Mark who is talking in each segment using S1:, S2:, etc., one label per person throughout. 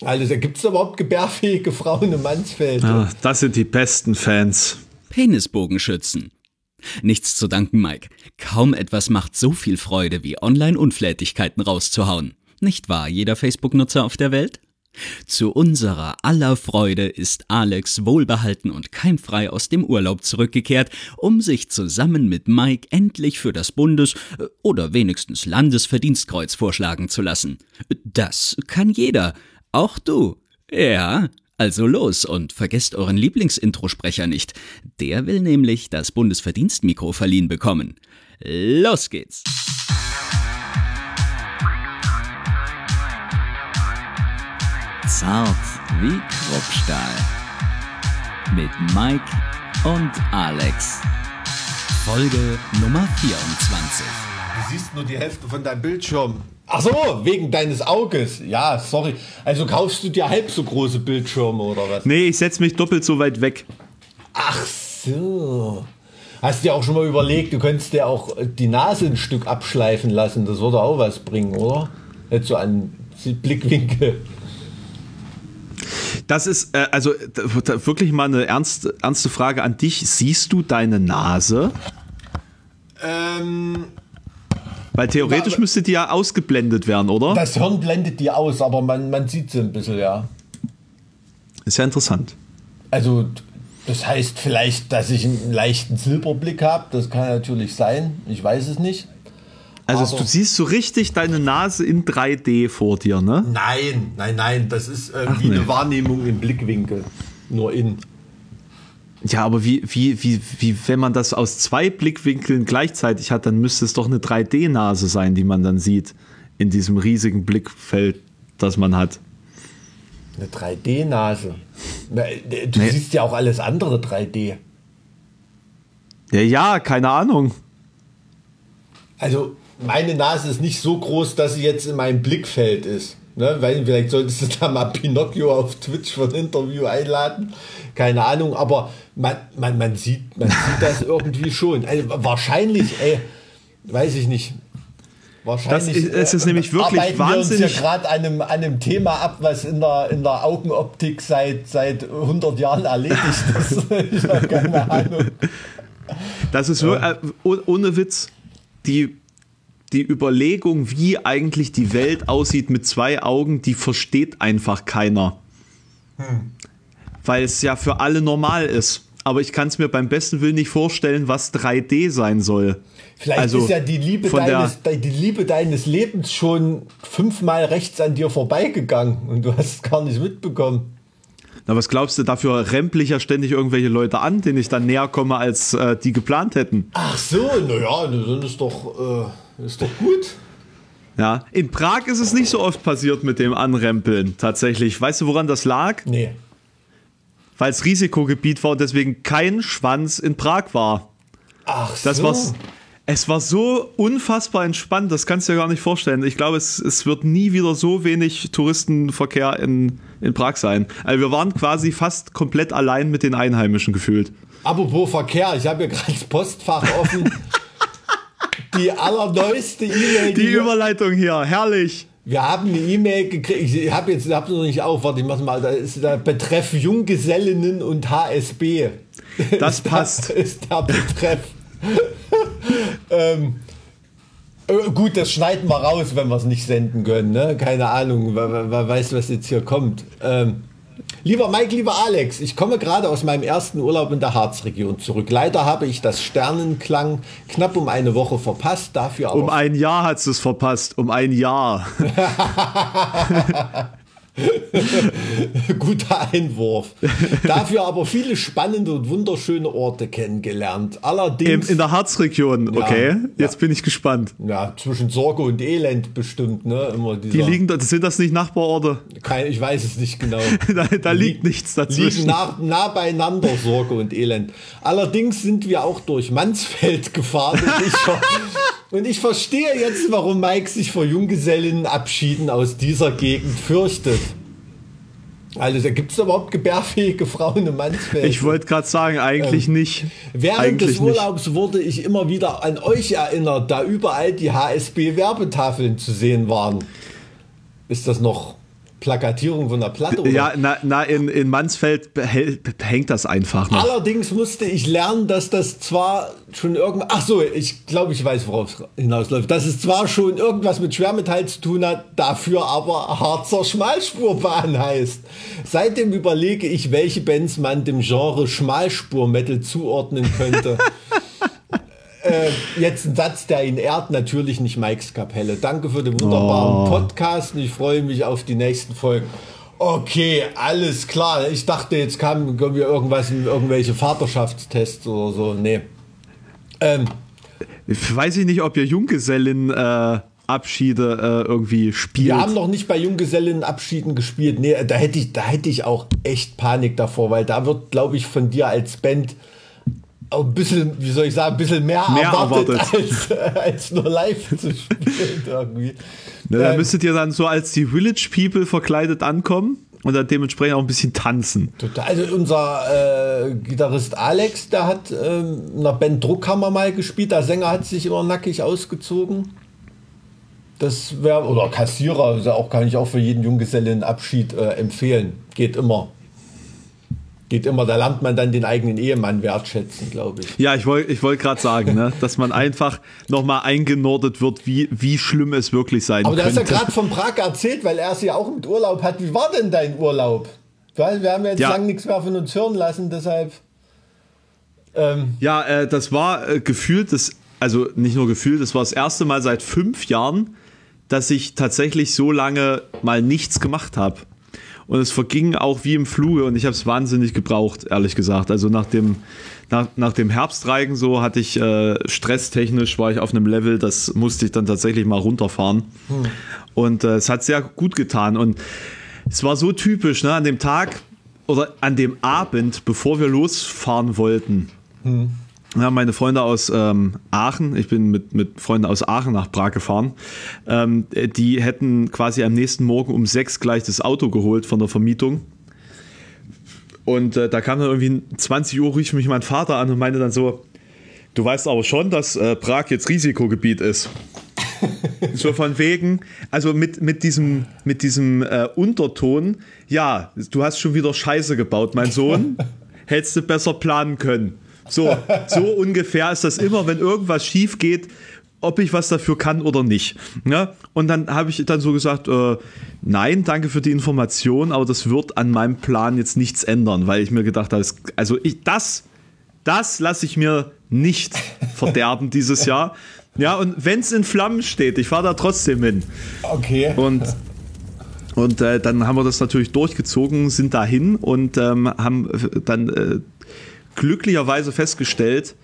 S1: Also, gibt es überhaupt gebärfähige Frauen im Mansfeld? Ja,
S2: das sind die besten Fans.
S3: Penisbogenschützen. Nichts zu danken, Mike. Kaum etwas macht so viel Freude, wie Online-Unflätigkeiten rauszuhauen. Nicht wahr, jeder Facebook-Nutzer auf der Welt? Zu unserer aller Freude ist Alex wohlbehalten und keimfrei aus dem Urlaub zurückgekehrt, um sich zusammen mit Mike endlich für das Bundes- oder wenigstens Landesverdienstkreuz vorschlagen zu lassen. Das kann jeder, auch du. Ja, also los und vergesst euren Lieblingsintrosprecher nicht. Der will nämlich das Bundesverdienstmikro verliehen bekommen. Los geht's! Zart wie Kruppstahl. Mit Mike und Alex. Folge Nummer 24.
S1: Du siehst nur die Hälfte von deinem Bildschirm. Ach so, wegen deines Auges. Ja, sorry. Also kaufst du dir halb so große Bildschirme oder was?
S2: Nee, ich setze mich doppelt so weit weg.
S1: Ach so. Hast du dir auch schon mal überlegt, du könntest dir auch die Nase ein Stück abschleifen lassen. Das würde auch was bringen, oder? Nicht so an Blickwinkel.
S2: Das ist äh, also wirklich mal eine ernst, ernste Frage an dich. Siehst du deine Nase? Ähm, weil theoretisch müsste die ja ausgeblendet werden, oder?
S1: Das Hirn blendet die aus, aber man, man sieht sie ein bisschen, ja.
S2: Ist ja interessant.
S1: Also, das heißt vielleicht, dass ich einen leichten Silberblick habe. Das kann natürlich sein. Ich weiß es nicht.
S2: Also aber du siehst so richtig deine Nase in 3D vor dir, ne?
S1: Nein, nein, nein. Das ist irgendwie Ach, nee. eine Wahrnehmung im Blickwinkel. Nur in.
S2: Ja, aber wie, wie, wie, wie, wenn man das aus zwei Blickwinkeln gleichzeitig hat, dann müsste es doch eine 3D-Nase sein, die man dann sieht in diesem riesigen Blickfeld, das man hat.
S1: Eine 3D-Nase. Du nee. siehst ja auch alles andere 3D.
S2: Ja, ja, keine Ahnung.
S1: Also, meine Nase ist nicht so groß, dass sie jetzt in meinem Blickfeld ist. Ne? Weil vielleicht solltest du da mal Pinocchio auf Twitch für ein Interview einladen. Keine Ahnung, aber man, man, man, sieht, man sieht das irgendwie schon. Also wahrscheinlich, ey, weiß ich nicht.
S2: Wahrscheinlich das ist, es ist nämlich wirklich arbeiten wahnsinnig.
S1: wir uns ja gerade an einem, einem Thema ab, was in der, in der Augenoptik seit, seit 100 Jahren erledigt ist. ich habe keine Ahnung.
S2: Das ist ja. Äh, ohne Witz die die Überlegung, wie eigentlich die Welt aussieht mit zwei Augen, die versteht einfach keiner. Hm. Weil es ja für alle normal ist. Aber ich kann es mir beim besten Willen nicht vorstellen, was 3D sein soll.
S1: Vielleicht also ist ja die Liebe, deines, die Liebe deines Lebens schon fünfmal rechts an dir vorbeigegangen und du hast es gar nicht mitbekommen.
S2: Na, was glaubst du, dafür rempel ich ja ständig irgendwelche Leute an, denen ich dann näher komme, als äh, die geplant hätten.
S1: Ach so, naja, dann ist doch. Äh ist doch gut.
S2: Ja, in Prag ist es nicht so oft passiert mit dem Anrempeln, tatsächlich. Weißt du, woran das lag?
S1: Nee.
S2: Weil es Risikogebiet war und deswegen kein Schwanz in Prag war.
S1: Ach
S2: das
S1: so.
S2: War's, es war so unfassbar entspannt, das kannst du dir gar nicht vorstellen. Ich glaube, es, es wird nie wieder so wenig Touristenverkehr in, in Prag sein. Also wir waren quasi fast komplett allein mit den Einheimischen gefühlt.
S1: Apropos Verkehr, ich habe hier gerade das Postfach offen. die allerneueste E-Mail.
S2: Die, die Überleitung hier, herrlich.
S1: Wir haben eine E-Mail gekriegt. Ich habe jetzt hab's noch nicht auf. Warte, ich mach mal. Da ist der Betreff Junggesellinnen und HSB.
S2: Das passt.
S1: Der, ist der Betreff. ähm, äh, gut, das schneiden wir raus, wenn wir es nicht senden können. Ne? Keine Ahnung, wer, wer, weiß, was jetzt hier kommt. Ähm, Lieber Mike, lieber Alex, ich komme gerade aus meinem ersten Urlaub in der Harzregion zurück. Leider habe ich das Sternenklang knapp um eine Woche verpasst, dafür
S2: aber. Um ein Jahr hat es verpasst, um ein Jahr.
S1: Guter Einwurf. Dafür aber viele spannende und wunderschöne Orte kennengelernt. Allerdings.
S2: In, in der Harzregion, okay. Ja, Jetzt
S1: ja.
S2: bin ich gespannt.
S1: Ja, zwischen Sorge und Elend bestimmt, ne?
S2: Immer Die liegen, sind das nicht Nachbarorte?
S1: Kein, ich weiß es nicht genau.
S2: da, da liegt nichts dazwischen.
S1: Liegen nah, nah beieinander Sorge und Elend. Allerdings sind wir auch durch Mansfeld gefahren und ich, verstehe jetzt, warum Mike sich vor Junggesellinnenabschieden aus dieser Gegend fürchtet. Also da gibt es überhaupt gebärfähige Frauen im Mansfeld.
S2: Ich wollte gerade sagen, eigentlich ähm, nicht.
S1: Während
S2: eigentlich
S1: des Urlaubs nicht. wurde ich immer wieder an euch erinnert, da überall die HSB-Werbetafeln zu sehen waren. Ist das noch Plakatierung von der Platte. Oder?
S2: Ja, na, na in, in Mansfeld hängt das einfach noch.
S1: Allerdings musste ich lernen, dass das zwar schon irgendwas. Ach so, ich glaube, ich weiß, worauf es hinausläuft. Dass es zwar schon irgendwas mit Schwermetall zu tun hat, dafür aber Harzer Schmalspurbahn heißt. Seitdem überlege ich, welche Bands man dem Genre Schmalspur-Metal zuordnen könnte. äh, jetzt ein Satz, der ihn ehrt, natürlich nicht Mikes Kapelle. Danke für den wunderbaren oh. Podcast und ich freue mich auf die nächsten Folgen. Okay, alles klar. Ich dachte, jetzt kam wir irgendwas in irgendwelche Vaterschaftstests oder so. Nee.
S2: Ähm, Weiß ich nicht, ob ihr Junggesellen äh, Abschiede äh, irgendwie spielt.
S1: Wir haben noch nicht bei Junggesellenabschieden gespielt. Nee, da hätte ich, da hätte ich auch echt Panik davor, weil da wird, glaube ich, von dir als Band auch ein bisschen, wie soll ich sagen, ein bisschen mehr, mehr erwartet, erwartet. Als, als nur live zu spielen irgendwie.
S2: Na, da ähm, müsstet ihr dann so als die Village People verkleidet ankommen und dann dementsprechend auch ein bisschen tanzen.
S1: Total. Also unser äh, Gitarrist Alex, der hat äh, in der Band Druckhammer mal gespielt. Der Sänger hat sich immer nackig ausgezogen. Das wäre, oder Kassierer, also auch kann ich auch für jeden Junggesellenabschied äh, empfehlen. Geht immer geht immer, da lernt man dann den eigenen Ehemann wertschätzen, glaube ich.
S2: Ja, ich wollte ich wollt gerade sagen, ne, dass man einfach nochmal eingenordet wird, wie, wie schlimm es wirklich sein
S1: Aber
S2: könnte.
S1: Aber du hast ja gerade von Prag erzählt, weil er es ja auch mit Urlaub hat. Wie war denn dein Urlaub? Weil wir haben jetzt ja. lange nichts mehr von uns hören lassen, deshalb.
S2: Ähm. Ja, äh, das war äh, gefühlt, das, also nicht nur gefühlt, das war das erste Mal seit fünf Jahren, dass ich tatsächlich so lange mal nichts gemacht habe. Und es verging auch wie im Fluge und ich habe es wahnsinnig gebraucht, ehrlich gesagt. Also nach dem, nach, nach dem Herbstreigen so hatte ich äh, stresstechnisch, war ich auf einem Level, das musste ich dann tatsächlich mal runterfahren. Hm. Und äh, es hat sehr gut getan. Und es war so typisch, ne, an dem Tag oder an dem Abend, bevor wir losfahren wollten. Hm ja, meine Freunde aus ähm, Aachen, ich bin mit, mit Freunden aus Aachen nach Prag gefahren, ähm, die hätten quasi am nächsten Morgen um sechs gleich das Auto geholt von der Vermietung. Und äh, da kam dann irgendwie 20 Uhr, rief mich mein Vater an und meinte dann so, du weißt aber schon, dass äh, Prag jetzt Risikogebiet ist. so von wegen, also mit, mit diesem, mit diesem äh, Unterton, ja, du hast schon wieder Scheiße gebaut, mein Sohn, hättest du besser planen können. So, so ungefähr ist das immer, wenn irgendwas schief geht, ob ich was dafür kann oder nicht. Ja? Und dann habe ich dann so gesagt, äh, nein, danke für die Information, aber das wird an meinem Plan jetzt nichts ändern, weil ich mir gedacht habe, also ich, das, das lasse ich mir nicht verderben dieses Jahr. Ja, und wenn es in Flammen steht, ich fahre da trotzdem hin.
S1: Okay.
S2: Und und äh, dann haben wir das natürlich durchgezogen, sind dahin und ähm, haben dann äh, glücklicherweise festgestellt,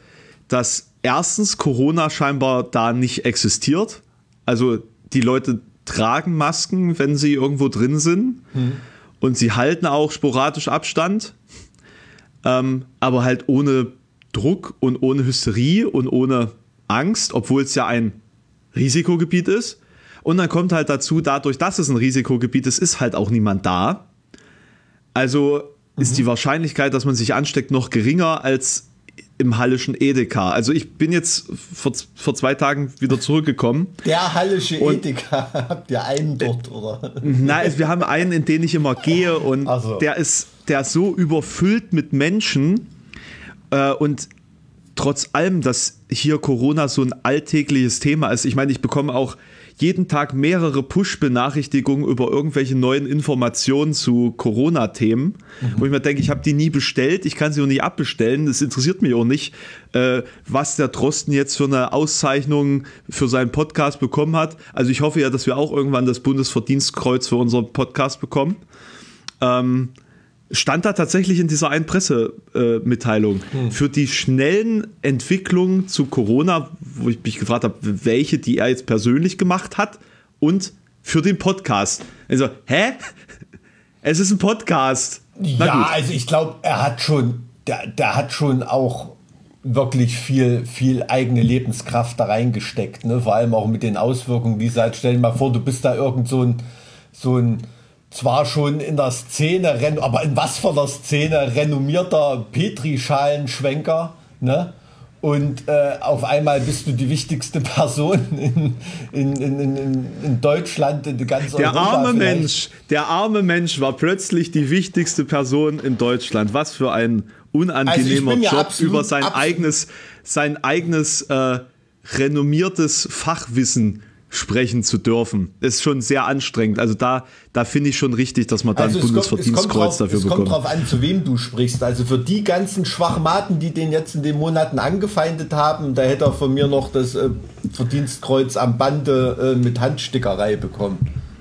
S2: dass erstens Corona scheinbar da nicht existiert. Also die Leute tragen Masken, wenn sie irgendwo drin sind. Mhm. Und sie halten auch sporadisch Abstand. Ähm, aber halt ohne Druck und ohne Hysterie und ohne Angst, obwohl es ja ein Risikogebiet ist. Und dann kommt halt dazu, dadurch, dass es ein Risikogebiet ist, ist halt auch niemand da. Also ist die Wahrscheinlichkeit, dass man sich ansteckt, noch geringer als im hallischen Edeka. Also ich bin jetzt vor, vor zwei Tagen wieder zurückgekommen.
S1: Der hallische Edeka, habt ihr einen dort, oder?
S2: Nein, wir haben einen, in den ich immer gehe und so. der ist der ist so überfüllt mit Menschen äh, und trotz allem, dass hier Corona so ein alltägliches Thema ist. Ich meine, ich bekomme auch jeden Tag mehrere Push-Benachrichtigungen über irgendwelche neuen Informationen zu Corona-Themen, mhm. wo ich mir denke, ich habe die nie bestellt, ich kann sie auch nicht abbestellen, das interessiert mich auch nicht, äh, was der Drosten jetzt für eine Auszeichnung für seinen Podcast bekommen hat. Also ich hoffe ja, dass wir auch irgendwann das Bundesverdienstkreuz für unseren Podcast bekommen. Ähm, stand da tatsächlich in dieser einen Pressemitteilung hm. für die schnellen Entwicklungen zu Corona, wo ich mich gefragt habe, welche, die er jetzt persönlich gemacht hat und für den Podcast. Also, hä? Es ist ein Podcast.
S1: Ja, also ich glaube, er hat schon, der, der hat schon auch wirklich viel, viel eigene Lebenskraft da reingesteckt, ne? Vor allem auch mit den Auswirkungen, die halt, stell dir mal vor, du bist da irgend so ein, so ein zwar schon in der Szene, aber in was für einer Szene renommierter Petri-Schalenschwenker, ne? und äh, auf einmal bist du die wichtigste Person in, in, in, in, in Deutschland, in ganz
S2: Der
S1: Europa
S2: arme
S1: vielleicht.
S2: Mensch, der arme Mensch war plötzlich die wichtigste Person in Deutschland. Was für ein unangenehmer
S1: ja
S2: Job
S1: absolut-
S2: über sein eigenes, sein eigenes äh, renommiertes Fachwissen sprechen zu dürfen. Ist schon sehr anstrengend. Also da, da finde ich schon richtig, dass man da
S1: Also
S2: ein
S1: es kommt, es kommt,
S2: Bundesverdienstkreuz
S1: drauf,
S2: dafür
S1: es kommt
S2: bekommt.
S1: drauf an, zu wem du sprichst. Also für die ganzen Schwachmaten, die den jetzt in den Monaten angefeindet haben, da hätte er von mir noch das äh, Verdienstkreuz am Bande äh, mit Handstickerei bekommen.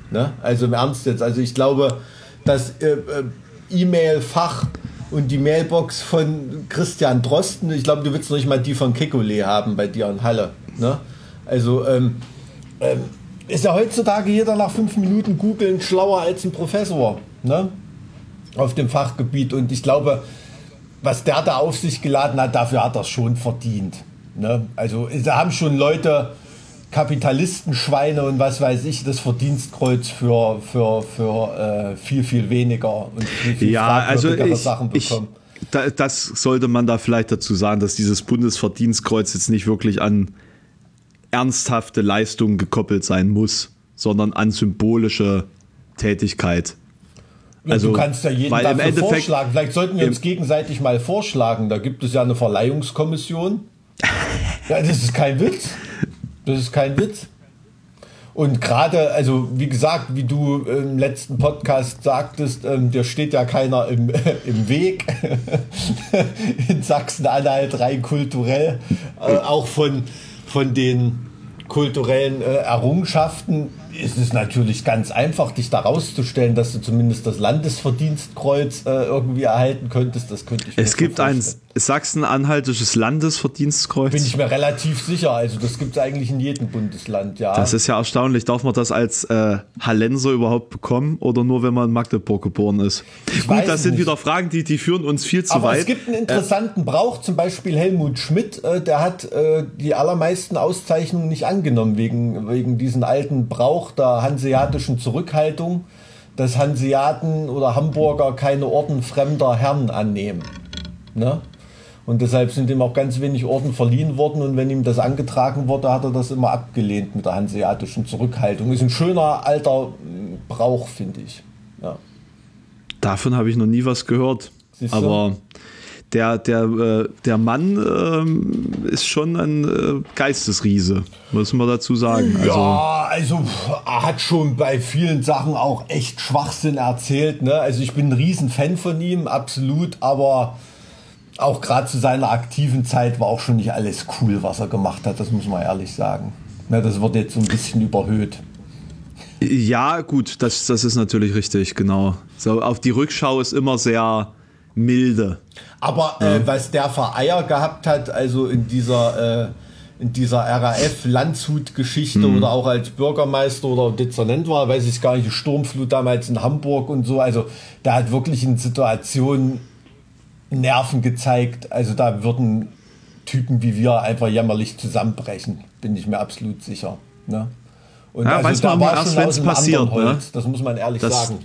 S1: Ne? Also im Ernst jetzt. Also ich glaube, das äh, äh, E-Mail-Fach und die Mailbox von Christian Drosten, ich glaube, du willst noch nicht mal die von Kekulé haben bei dir in Halle. Ne? Also ähm, ähm, ist ja heutzutage jeder nach fünf Minuten googeln schlauer als ein Professor ne? auf dem Fachgebiet. Und ich glaube, was der da auf sich geladen hat, dafür hat er es schon verdient. Ne? Also da haben schon Leute, Kapitalistenschweine und was weiß ich, das Verdienstkreuz für, für, für äh, viel, viel weniger und viel, viel
S2: Ja, also ich,
S1: Sachen
S2: ich,
S1: bekommen.
S2: da, das sollte man da vielleicht dazu sagen, dass dieses Bundesverdienstkreuz jetzt nicht wirklich an ernsthafte Leistungen gekoppelt sein muss, sondern an symbolische Tätigkeit. Also,
S1: du kannst ja jeden dafür
S2: Endeffekt-
S1: vorschlagen. Vielleicht sollten wir uns gegenseitig mal vorschlagen. Da gibt es ja eine Verleihungskommission. Ja, das ist kein Witz. Das ist kein Witz. Und gerade, also wie gesagt, wie du im letzten Podcast sagtest, ähm, dir steht ja keiner im, im Weg in Sachsen-Anhalt rein kulturell, äh, auch von, von den kulturellen äh, Errungenschaften ist es natürlich ganz einfach, dich da rauszustellen, dass du zumindest das Landesverdienstkreuz äh, irgendwie erhalten könntest. Das könnte ich mir
S2: Es gibt
S1: schon
S2: ein
S1: vorstellen.
S2: sachsen-anhaltisches Landesverdienstkreuz.
S1: Bin ich mir relativ sicher. Also das gibt es eigentlich in jedem Bundesland, ja.
S2: das ist ja erstaunlich. Darf man das als äh, Hallenser überhaupt bekommen oder nur, wenn man in Magdeburg geboren ist?
S1: Ich
S2: Gut, das sind
S1: nicht.
S2: wieder Fragen, die, die führen uns viel zu
S1: Aber
S2: weit.
S1: es gibt einen interessanten Brauch, zum Beispiel Helmut Schmidt, äh, der hat äh, die allermeisten Auszeichnungen nicht angenommen, wegen, wegen diesen alten Brauch der hanseatischen Zurückhaltung, dass Hanseaten oder Hamburger keine Orden fremder Herren annehmen. Ne? Und deshalb sind ihm auch ganz wenig Orden verliehen worden und wenn ihm das angetragen wurde, hat er das immer abgelehnt mit der hanseatischen Zurückhaltung. Ist ein schöner alter Brauch, finde ich. Ja.
S2: Davon habe ich noch nie was gehört.
S1: Siehst du?
S2: Der, der, äh, der Mann ähm, ist schon ein äh, Geistesriese, muss man dazu sagen. Also,
S1: ja, also er hat schon bei vielen Sachen auch echt Schwachsinn erzählt. Ne? Also ich bin ein Riesenfan von ihm, absolut, aber auch gerade zu seiner aktiven Zeit war auch schon nicht alles cool, was er gemacht hat, das muss man ehrlich sagen. Ne, das wird jetzt so ein bisschen überhöht.
S2: ja, gut, das, das ist natürlich richtig, genau. So, auf die Rückschau ist immer sehr milde.
S1: Aber äh, was der für Eier gehabt hat, also in dieser, äh, in dieser RAF-Landshut-Geschichte oder auch als Bürgermeister oder Dezernent war, weiß ich gar nicht, Sturmflut damals in Hamburg und so. Also der hat wirklich in Situationen Nerven gezeigt. Also da würden Typen wie wir einfach jämmerlich zusammenbrechen, bin ich mir absolut sicher. Ne? Und
S2: Ja, weiß
S1: da
S2: man erst,
S1: aus einem
S2: passiert, ne?
S1: Das muss man ehrlich
S2: Das-
S1: sagen.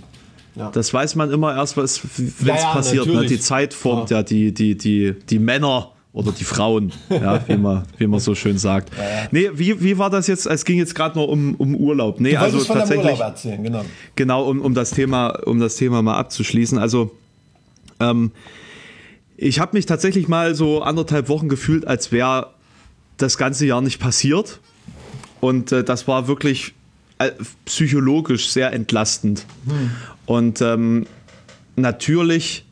S2: Das weiß man immer erst, wenn es
S1: Ja, ja,
S2: passiert. Ne? Die Zeit formt ja, die, die, die, die Männer oder die Frauen, ja, wie, man, wie man so schön sagt. Nee, wie, wie war das jetzt? Es ging jetzt gerade nur um, um Urlaub. Nee, also tatsächlich.
S1: Urlaub erzählen, genau.
S2: Genau, um, um, das Thema, um das Thema mal abzuschließen. Also, ähm, ich habe mich tatsächlich mal so anderthalb Wochen gefühlt, als wäre das ganze Jahr nicht passiert. Und äh, das war wirklich psychologisch sehr entlastend. Und ähm, natürlich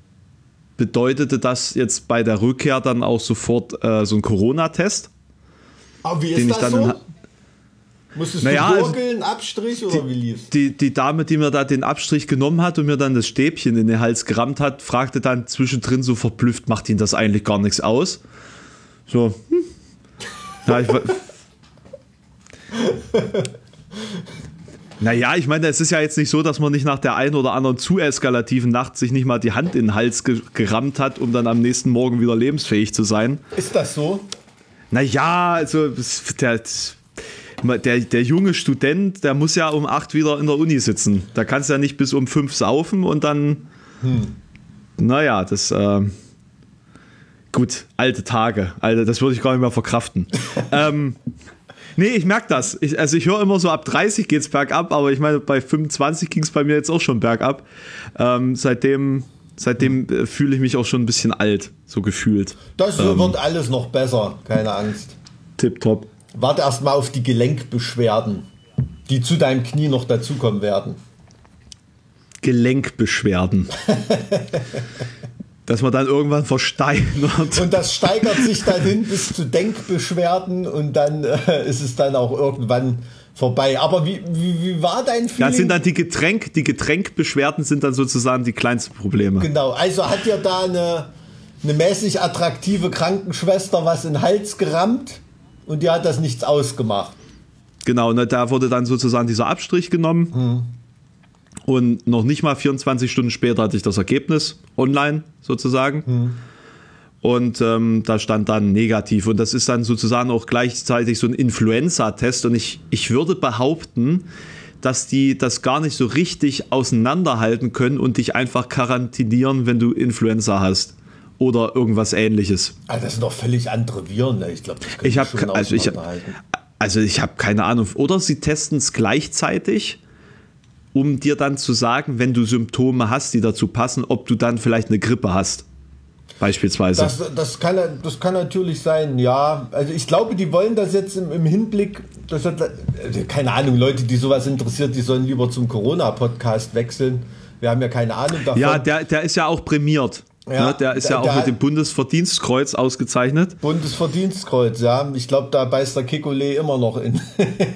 S2: bedeutete das jetzt bei der Rückkehr dann auch sofort äh, so ein Corona-Test.
S1: Aber wie
S2: Den
S1: ist
S2: ich
S1: das
S2: dann
S1: so? Musstest
S2: Naja,
S1: du
S2: also-
S1: gurgeln, Abstrich oder wie lief's?
S2: Die, die Dame, die mir da den Abstrich genommen hat und mir dann das Stäbchen in den Hals gerammt hat, fragte dann zwischendrin so verblüfft, macht Ihnen das eigentlich gar nichts aus? So, hm. Ja, ich, naja, ich meine, es ist ja jetzt nicht so, dass man nicht nach der einen oder anderen zu eskalativen Nacht sich nicht mal die Hand in den Hals ge gerammt hat, um dann am nächsten Morgen wieder lebensfähig zu sein.
S1: Ist das so?
S2: Naja, also der, der, der junge Student, der muss ja um acht wieder in der Uni sitzen. Da kannst du ja nicht bis um fünf saufen und dann. Naja, das. Äh, gut, alte Tage. Alter, das würde ich gar nicht mehr verkraften. ähm, nee, ich merke das. Ich, also ich höre immer so, ab 30 geht es bergab, aber ich meine, bei 25 ging es bei mir jetzt auch schon bergab. Ähm, seitdem seitdem äh, fühle ich mich auch schon ein bisschen alt, so gefühlt.
S1: Das ähm, wird alles noch besser, keine Angst.
S2: Tipptopp.
S1: Warte erst mal auf die Gelenkbeschwerden, die zu deinem Knie noch dazukommen werden.
S2: Gelenkbeschwerden. dass man dann irgendwann versteinert.
S1: Und das steigert sich dann hin bis zu Denkbeschwerden und dann äh, ist es dann auch irgendwann vorbei. Aber wie, wie, wie war dein
S2: Feeling? Das sind dann die Getränk, die Getränkbeschwerden sind dann sozusagen die kleinsten Probleme.
S1: Genau, also hat dir da eine, eine mäßig attraktive Krankenschwester was in den Hals gerammt und die hat das nichts ausgemacht.
S2: Genau, ne, da wurde dann sozusagen dieser Abstrich genommen. Mhm. Und noch nicht mal 24 Stunden später hatte ich das Ergebnis online sozusagen. Mhm. Und ähm, da stand dann negativ. Und das ist dann sozusagen auch gleichzeitig so ein Influenza-Test. Und ich, ich würde behaupten, dass die das gar nicht so richtig auseinanderhalten können und dich einfach quarantinieren, wenn du Influenza hast. Oder irgendwas ähnliches.
S1: Also das sind doch völlig andere Viren. Ne? Ich glaube,
S2: ich habe also ich, also ich habe keine Ahnung. Oder sie testen es gleichzeitig um dir dann zu sagen, wenn du Symptome hast, die dazu passen, ob du dann vielleicht eine Grippe hast. Beispielsweise.
S1: Das, das, kann, das kann natürlich sein, ja. Also ich glaube, die wollen das jetzt im, im Hinblick, das hat, also keine Ahnung, Leute, die sowas interessiert, die sollen lieber zum Corona-Podcast wechseln. Wir haben ja keine Ahnung
S2: davon. Ja, der, der ist ja auch prämiert. Ja, ne, der ist ja auch mit dem Bundesverdienstkreuz ausgezeichnet.
S1: Bundesverdienstkreuz, ja. Ich glaube, da beißt der Kikole immer noch in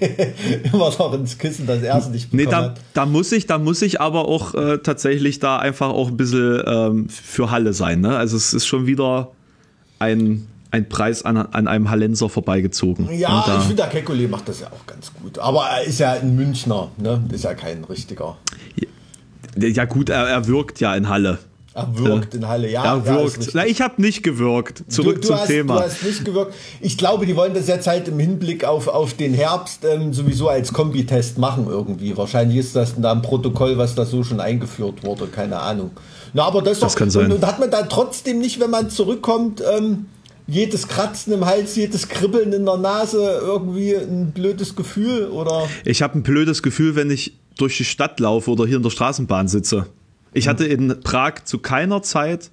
S1: immer noch ins Kissen, das er es nicht
S2: bekommen nee, da, da, muss ich, da muss ich aber auch äh, tatsächlich da einfach auch ein bisschen ähm, für Halle sein. Ne? Also es ist schon wieder ein, ein Preis an, an einem Hallenser vorbeigezogen.
S1: Ja, da, ich finde, der Kekule macht das ja auch ganz gut. Aber er ist ja ein Münchner, ne? Ist ja kein richtiger.
S2: Ja, ja gut, er, er wirkt ja in Halle.
S1: Wirkt in Halle, ja.
S2: Er wirkt. Ja, Na, ich habe nicht gewirkt. Zurück du, du zum
S1: hast,
S2: Thema.
S1: Du hast nicht gewirkt. Ich glaube, die wollen das jetzt halt im Hinblick auf, auf den Herbst ähm, sowieso als Kombitest machen irgendwie. Wahrscheinlich ist das da ein Protokoll, was da so schon eingeführt wurde, keine Ahnung. Na, aber das,
S2: das doch, kann sein.
S1: Und, hat man da trotzdem nicht, wenn man zurückkommt, ähm, jedes Kratzen im Hals, jedes Kribbeln in der Nase irgendwie ein blödes Gefühl oder?
S2: Ich habe ein blödes Gefühl, wenn ich durch die Stadt laufe oder hier in der Straßenbahn sitze. Ich hatte in Prag zu keiner Zeit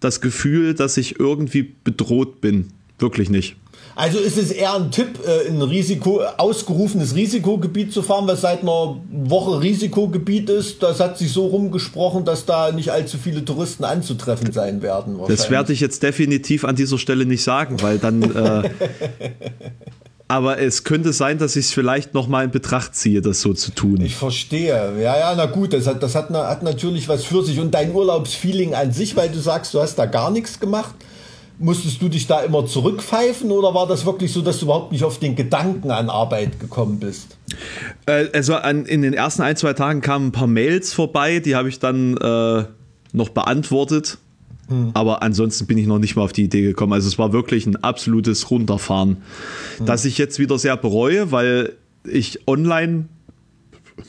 S2: das Gefühl, dass ich irgendwie bedroht bin. Wirklich nicht.
S1: Also ist es eher ein Tipp, äh, ein Risiko, ausgerufenes Risikogebiet zu fahren, was seit einer Woche Risikogebiet ist. Das hat sich so rumgesprochen, dass da nicht allzu viele Touristen anzutreffen sein werden.
S2: Das werde ich jetzt definitiv an dieser Stelle nicht sagen, weil dann äh, aber es könnte sein, dass ich es vielleicht noch mal in Betracht ziehe, das so zu tun.
S1: Ich verstehe. Ja, ja, na gut, das hat, das hat, hat natürlich was für sich. Und dein Urlaubsfeeling an sich, weil du sagst, du hast da gar nichts gemacht, musstest du dich da immer zurückpfeifen oder war das wirklich so, dass du überhaupt nicht auf den Gedanken an Arbeit gekommen bist?
S2: Äh, also an, in den ersten ein, zwei Tagen kamen ein paar Mails vorbei, die habe ich dann äh, noch beantwortet hm. Aber ansonsten bin ich noch nicht mal auf die Idee gekommen. Also es war wirklich ein absolutes Runterfahren, hm. das ich jetzt wieder sehr bereue, weil ich online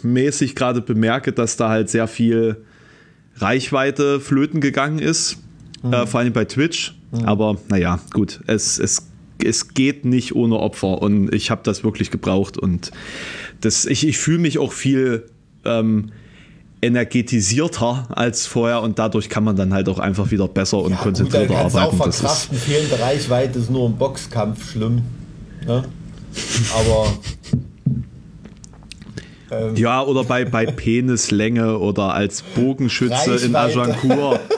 S2: mäßig gerade bemerke, dass da halt sehr viel Reichweite flöten gegangen ist, hm. äh, vor allem bei Twitch. Hm. Aber naja, gut, es, es, es geht nicht ohne Opfer und ich habe das wirklich gebraucht und das, ich, ich fühle mich auch viel ähm, energetisierter als vorher und dadurch kann man dann halt auch einfach wieder besser und ja, konzentrierter gut, arbeiten.
S1: Auch verkraften, fehlende Reichweite ist nur im Boxkampf schlimm. Ne? Aber
S2: ähm, ja, oder bei, bei Penislänge oder als Bogenschütze Reichweite. in Agincourt.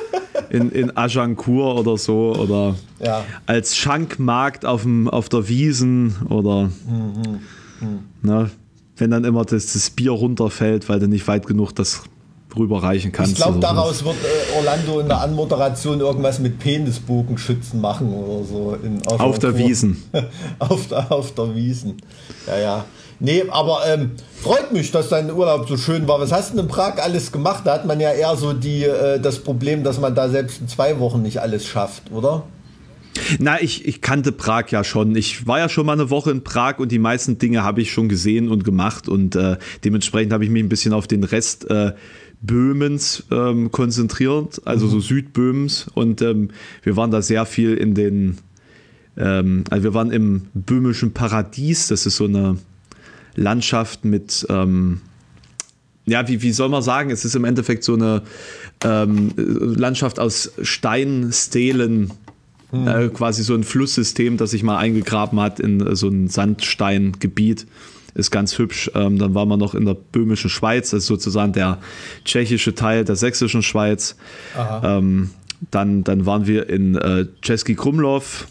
S2: In, in Agincourt oder so. Oder ja. als Schankmarkt auf, dem, auf der Wiesen oder mhm, mhm. Ne, wenn dann immer das, das Bier runterfällt, weil du nicht weit genug das rüberreichen kannst.
S1: Ich glaube, daraus wird äh, Orlando in der Anmoderation irgendwas mit Penisbogenschützen machen oder so.
S2: In, auf, auf der Wiesen.
S1: auf, der, auf der Wiesen. Ja, ja. Nee, aber ähm, freut mich, dass dein Urlaub so schön war. Was hast du denn in Prag alles gemacht? Da hat man ja eher so die, äh, das Problem, dass man da selbst in zwei Wochen nicht alles schafft, oder?
S2: Na, ich, ich kannte Prag ja schon. Ich war ja schon mal eine Woche in Prag und die meisten Dinge habe ich schon gesehen und gemacht und äh, dementsprechend habe ich mich ein bisschen auf den Rest äh, Böhmens ähm, konzentriert, also mhm. so Südböhmens. Und ähm, wir waren da sehr viel in den, ähm, also wir waren im böhmischen Paradies, das ist so eine Landschaft mit, ähm, ja, wie, wie soll man sagen, es ist im Endeffekt so eine ähm, Landschaft aus Steinstelen, mhm. äh, quasi so ein Flusssystem, das sich mal eingegraben hat in so ein Sandsteingebiet ist ganz hübsch. Ähm, dann waren wir noch in der böhmischen Schweiz, das ist sozusagen der tschechische Teil der sächsischen Schweiz. Ähm, dann, dann waren wir in äh, Český Krumlov,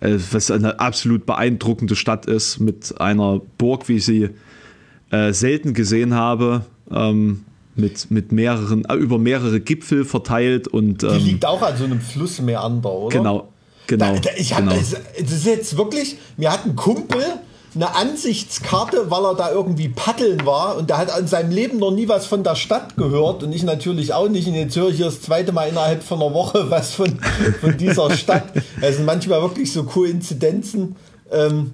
S2: äh, was eine absolut beeindruckende Stadt ist, mit einer Burg, wie ich sie äh, selten gesehen habe. Ähm, mit, mit mehreren, äh, über mehrere Gipfel verteilt und.
S1: Ähm, Die liegt auch an so einem Flussmeander, oder?
S2: Genau, genau. Da,
S1: da, ich hab,
S2: genau.
S1: Das, das, ist jetzt wirklich, mir hat ein Kumpel eine Ansichtskarte, weil er da irgendwie paddeln war und der hat in seinem Leben noch nie was von der Stadt gehört und ich natürlich auch nicht. Und jetzt höre ich hier das zweite Mal innerhalb von einer Woche was von, von dieser Stadt. Es sind manchmal wirklich so Koinzidenzen. Ähm,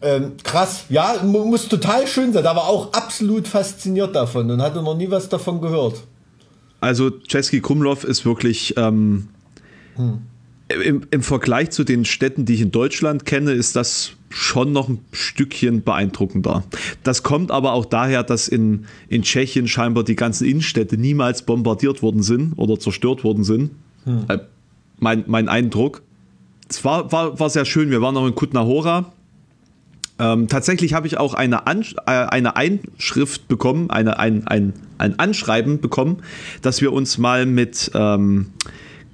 S1: ähm, krass, ja, muss total schön sein. Da war auch absolut fasziniert davon und hatte noch nie was davon gehört.
S2: Also Czeski Krumlov ist wirklich ähm, hm. im, im Vergleich zu den Städten, die ich in Deutschland kenne, ist das schon noch ein Stückchen beeindruckender. Das kommt aber auch daher, dass in, in Tschechien scheinbar die ganzen Innenstädte niemals bombardiert worden sind oder zerstört worden sind. Hm. Äh, mein, mein Eindruck. Es war, war, war sehr schön. Wir waren noch in Kutna Hora. Ähm, tatsächlich habe ich auch eine, An äh, eine Einschrift bekommen, eine, ein, ein, ein Anschreiben bekommen, dass wir uns mal mit ähm,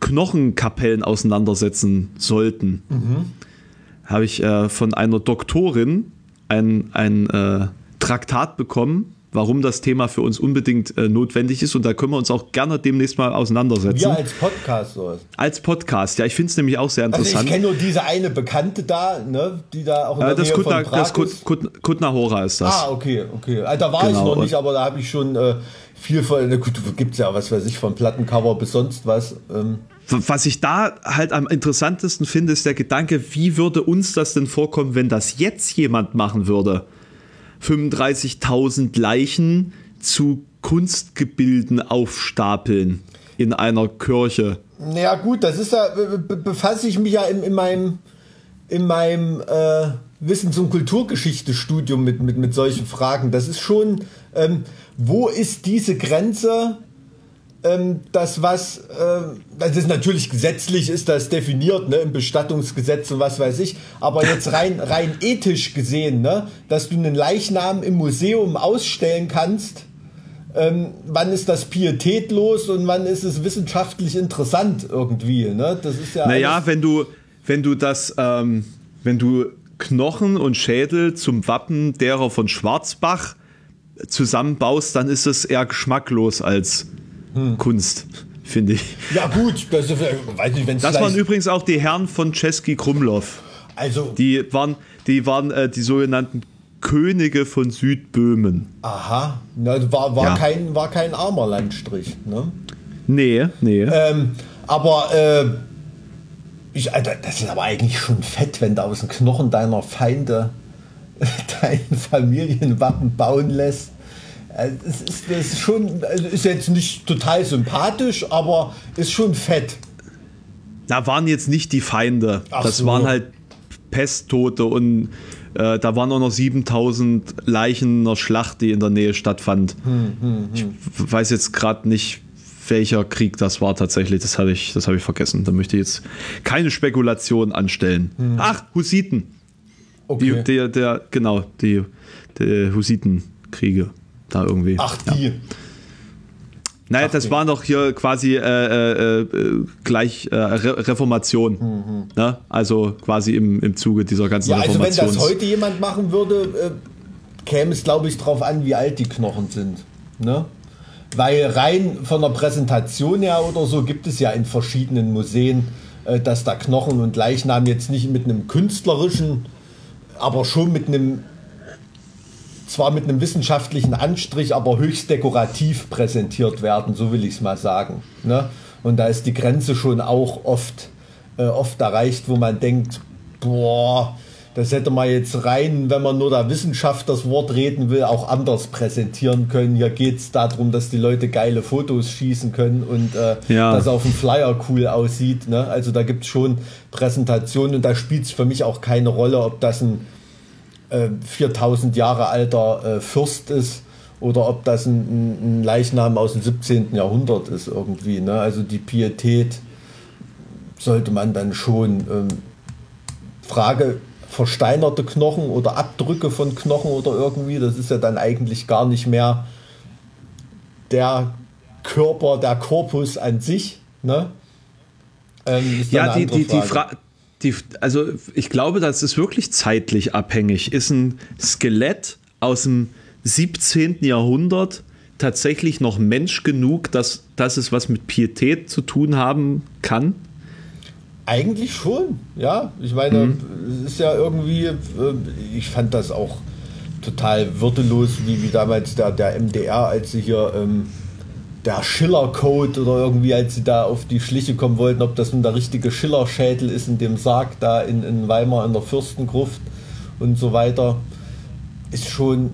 S2: Knochenkapellen auseinandersetzen sollten. Mhm habe ich äh, von einer Doktorin ein, ein äh, Traktat bekommen, warum das Thema für uns unbedingt äh, notwendig ist. Und da können wir uns auch gerne demnächst mal auseinandersetzen. Ja,
S1: als Podcast so.
S2: Als Podcast, ja, ich finde es nämlich auch sehr interessant. Also
S1: ich kenne nur diese eine Bekannte da, ne, die da auch in
S2: der das Nähe Kutna, von Prag Das Kut, Kut, Kutna Hora ist das.
S1: Ah, okay, okay. Also, da war genau. ich noch nicht, aber da habe ich schon äh, viel von, gut, gibt es ja, was weiß ich, von Plattencover bis sonst was. Ähm
S2: was ich da halt am interessantesten finde, ist der Gedanke, wie würde uns das denn vorkommen, wenn das jetzt jemand machen würde? 35.000 Leichen zu Kunstgebilden aufstapeln in einer Kirche.
S1: Ja gut, das ist ja, befasse ich mich ja in, in meinem, in meinem äh, Wissens- und Kulturgeschichte-Studium mit, mit, mit solchen Fragen. Das ist schon, ähm, wo ist diese Grenze ähm, das was, äh, das ist natürlich gesetzlich ist das definiert, ne, im Bestattungsgesetz und was weiß ich, aber jetzt rein, rein ethisch gesehen, ne, dass du einen Leichnam im Museum ausstellen kannst, ähm, wann ist das pietätlos und wann ist es wissenschaftlich interessant irgendwie, ne, das ist ja.
S2: Naja, wenn du, wenn du das, ähm, wenn du Knochen und Schädel zum Wappen derer von Schwarzbach zusammenbaust, dann ist es eher geschmacklos als hm. Kunst, finde ich.
S1: Ja, gut, das, weiß nicht, wenn
S2: Das waren übrigens auch die Herren von Czeski Krumlov.
S1: Also.
S2: Die waren, die, waren äh, die sogenannten Könige von Südböhmen.
S1: Aha, Na, war, war, ja. kein, war kein armer Landstrich, ne?
S2: Nee, nee.
S1: Ähm, aber äh, ich, Alter, das ist aber eigentlich schon fett, wenn du aus den Knochen deiner Feinde dein Familienwappen bauen lässt. Äh, es ist, es ist schon, also ist jetzt nicht total sympathisch, aber ist schon fett.
S2: Da waren jetzt nicht die Feinde. Ach das so. waren halt Pesttote und äh, da waren auch noch 7000 Leichen einer Schlacht, die in der Nähe stattfand. Hm, hm, hm. Ich weiß jetzt gerade nicht, welcher Krieg das war tatsächlich. Das habe ich, hab ich vergessen. Da möchte ich jetzt keine Spekulation anstellen. Hm. Ach, Hussiten. Okay. Die, der, der, genau, die, die Hussitenkriege da irgendwie.
S1: Ach, die. Ja.
S2: Naja, das war doch hier quasi äh, äh, äh, gleich äh, Re Reformation. Mhm. Ne? Also quasi im, im Zuge dieser ganzen ja,
S1: Reformation. Also wenn das heute jemand machen würde, äh, käme es, glaube ich, darauf an, wie alt die Knochen sind. Ne? Weil rein von der Präsentation her oder so gibt es ja in verschiedenen Museen, äh, dass da Knochen und Leichnam jetzt nicht mit einem künstlerischen, aber schon mit einem zwar mit einem wissenschaftlichen Anstrich, aber höchst dekorativ präsentiert werden, so will ich es mal sagen. Ne? Und da ist die Grenze schon auch oft, äh, oft erreicht, wo man denkt, boah, das hätte man jetzt rein, wenn man nur der Wissenschaft das Wort reden will, auch anders präsentieren können. Hier geht es darum, dass die Leute geile Fotos schießen können und äh, ja. das auf dem Flyer cool aussieht. Ne? Also da gibt es schon Präsentationen und da spielt es für mich auch keine Rolle, ob das ein äh, 4000 Jahre alter äh, Fürst ist oder ob das ein, ein, Leichnam aus dem 17. Jahrhundert ist irgendwie. Ne? Also die Pietät sollte man dann schon. Ähm, Frage, versteinerte Knochen oder Abdrücke von Knochen oder irgendwie. Das ist ja dann eigentlich gar nicht mehr der Körper, der Korpus an sich. Ne?
S2: Ähm, ja, die, die, die Frage. Die, also ich glaube, das ist wirklich zeitlich abhängig. Ist ein Skelett aus dem 17. Jahrhundert tatsächlich noch Mensch genug, dass, dass es was mit Pietät zu tun haben kann?
S1: Eigentlich schon, ja. Ich meine, mhm. es ist ja irgendwie, äh, ich fand das auch total würdelos, wie, wie damals der, der MDR, als sie hier ähm, der Schiller-Code oder irgendwie, als sie da auf die Schliche kommen wollten, ob das nun der richtige Schiller-Schädel ist in dem Sarg da in, in Weimar in der Fürstengruft und so weiter, ist schon,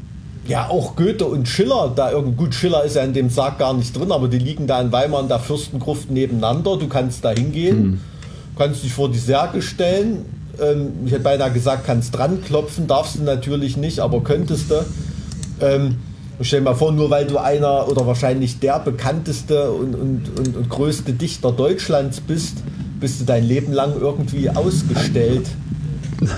S1: ja, auch Goethe und Schiller, da irgendwie, gut, Schiller ist ja in dem Sarg gar nicht drin, aber die liegen da in Weimar in der Fürstengruft nebeneinander, du kannst da hingehen. Mhm kannst dich vor die Särge stellen. Ähm, ich hätte beinahe gesagt, kannst dran klopfen, darfst du natürlich nicht, aber könntest du. Ähm, stell dir mal vor, nur weil du einer oder wahrscheinlich der bekannteste und, und, und, und größte Dichter Deutschlands bist, bist du dein Leben lang irgendwie ausgestellt.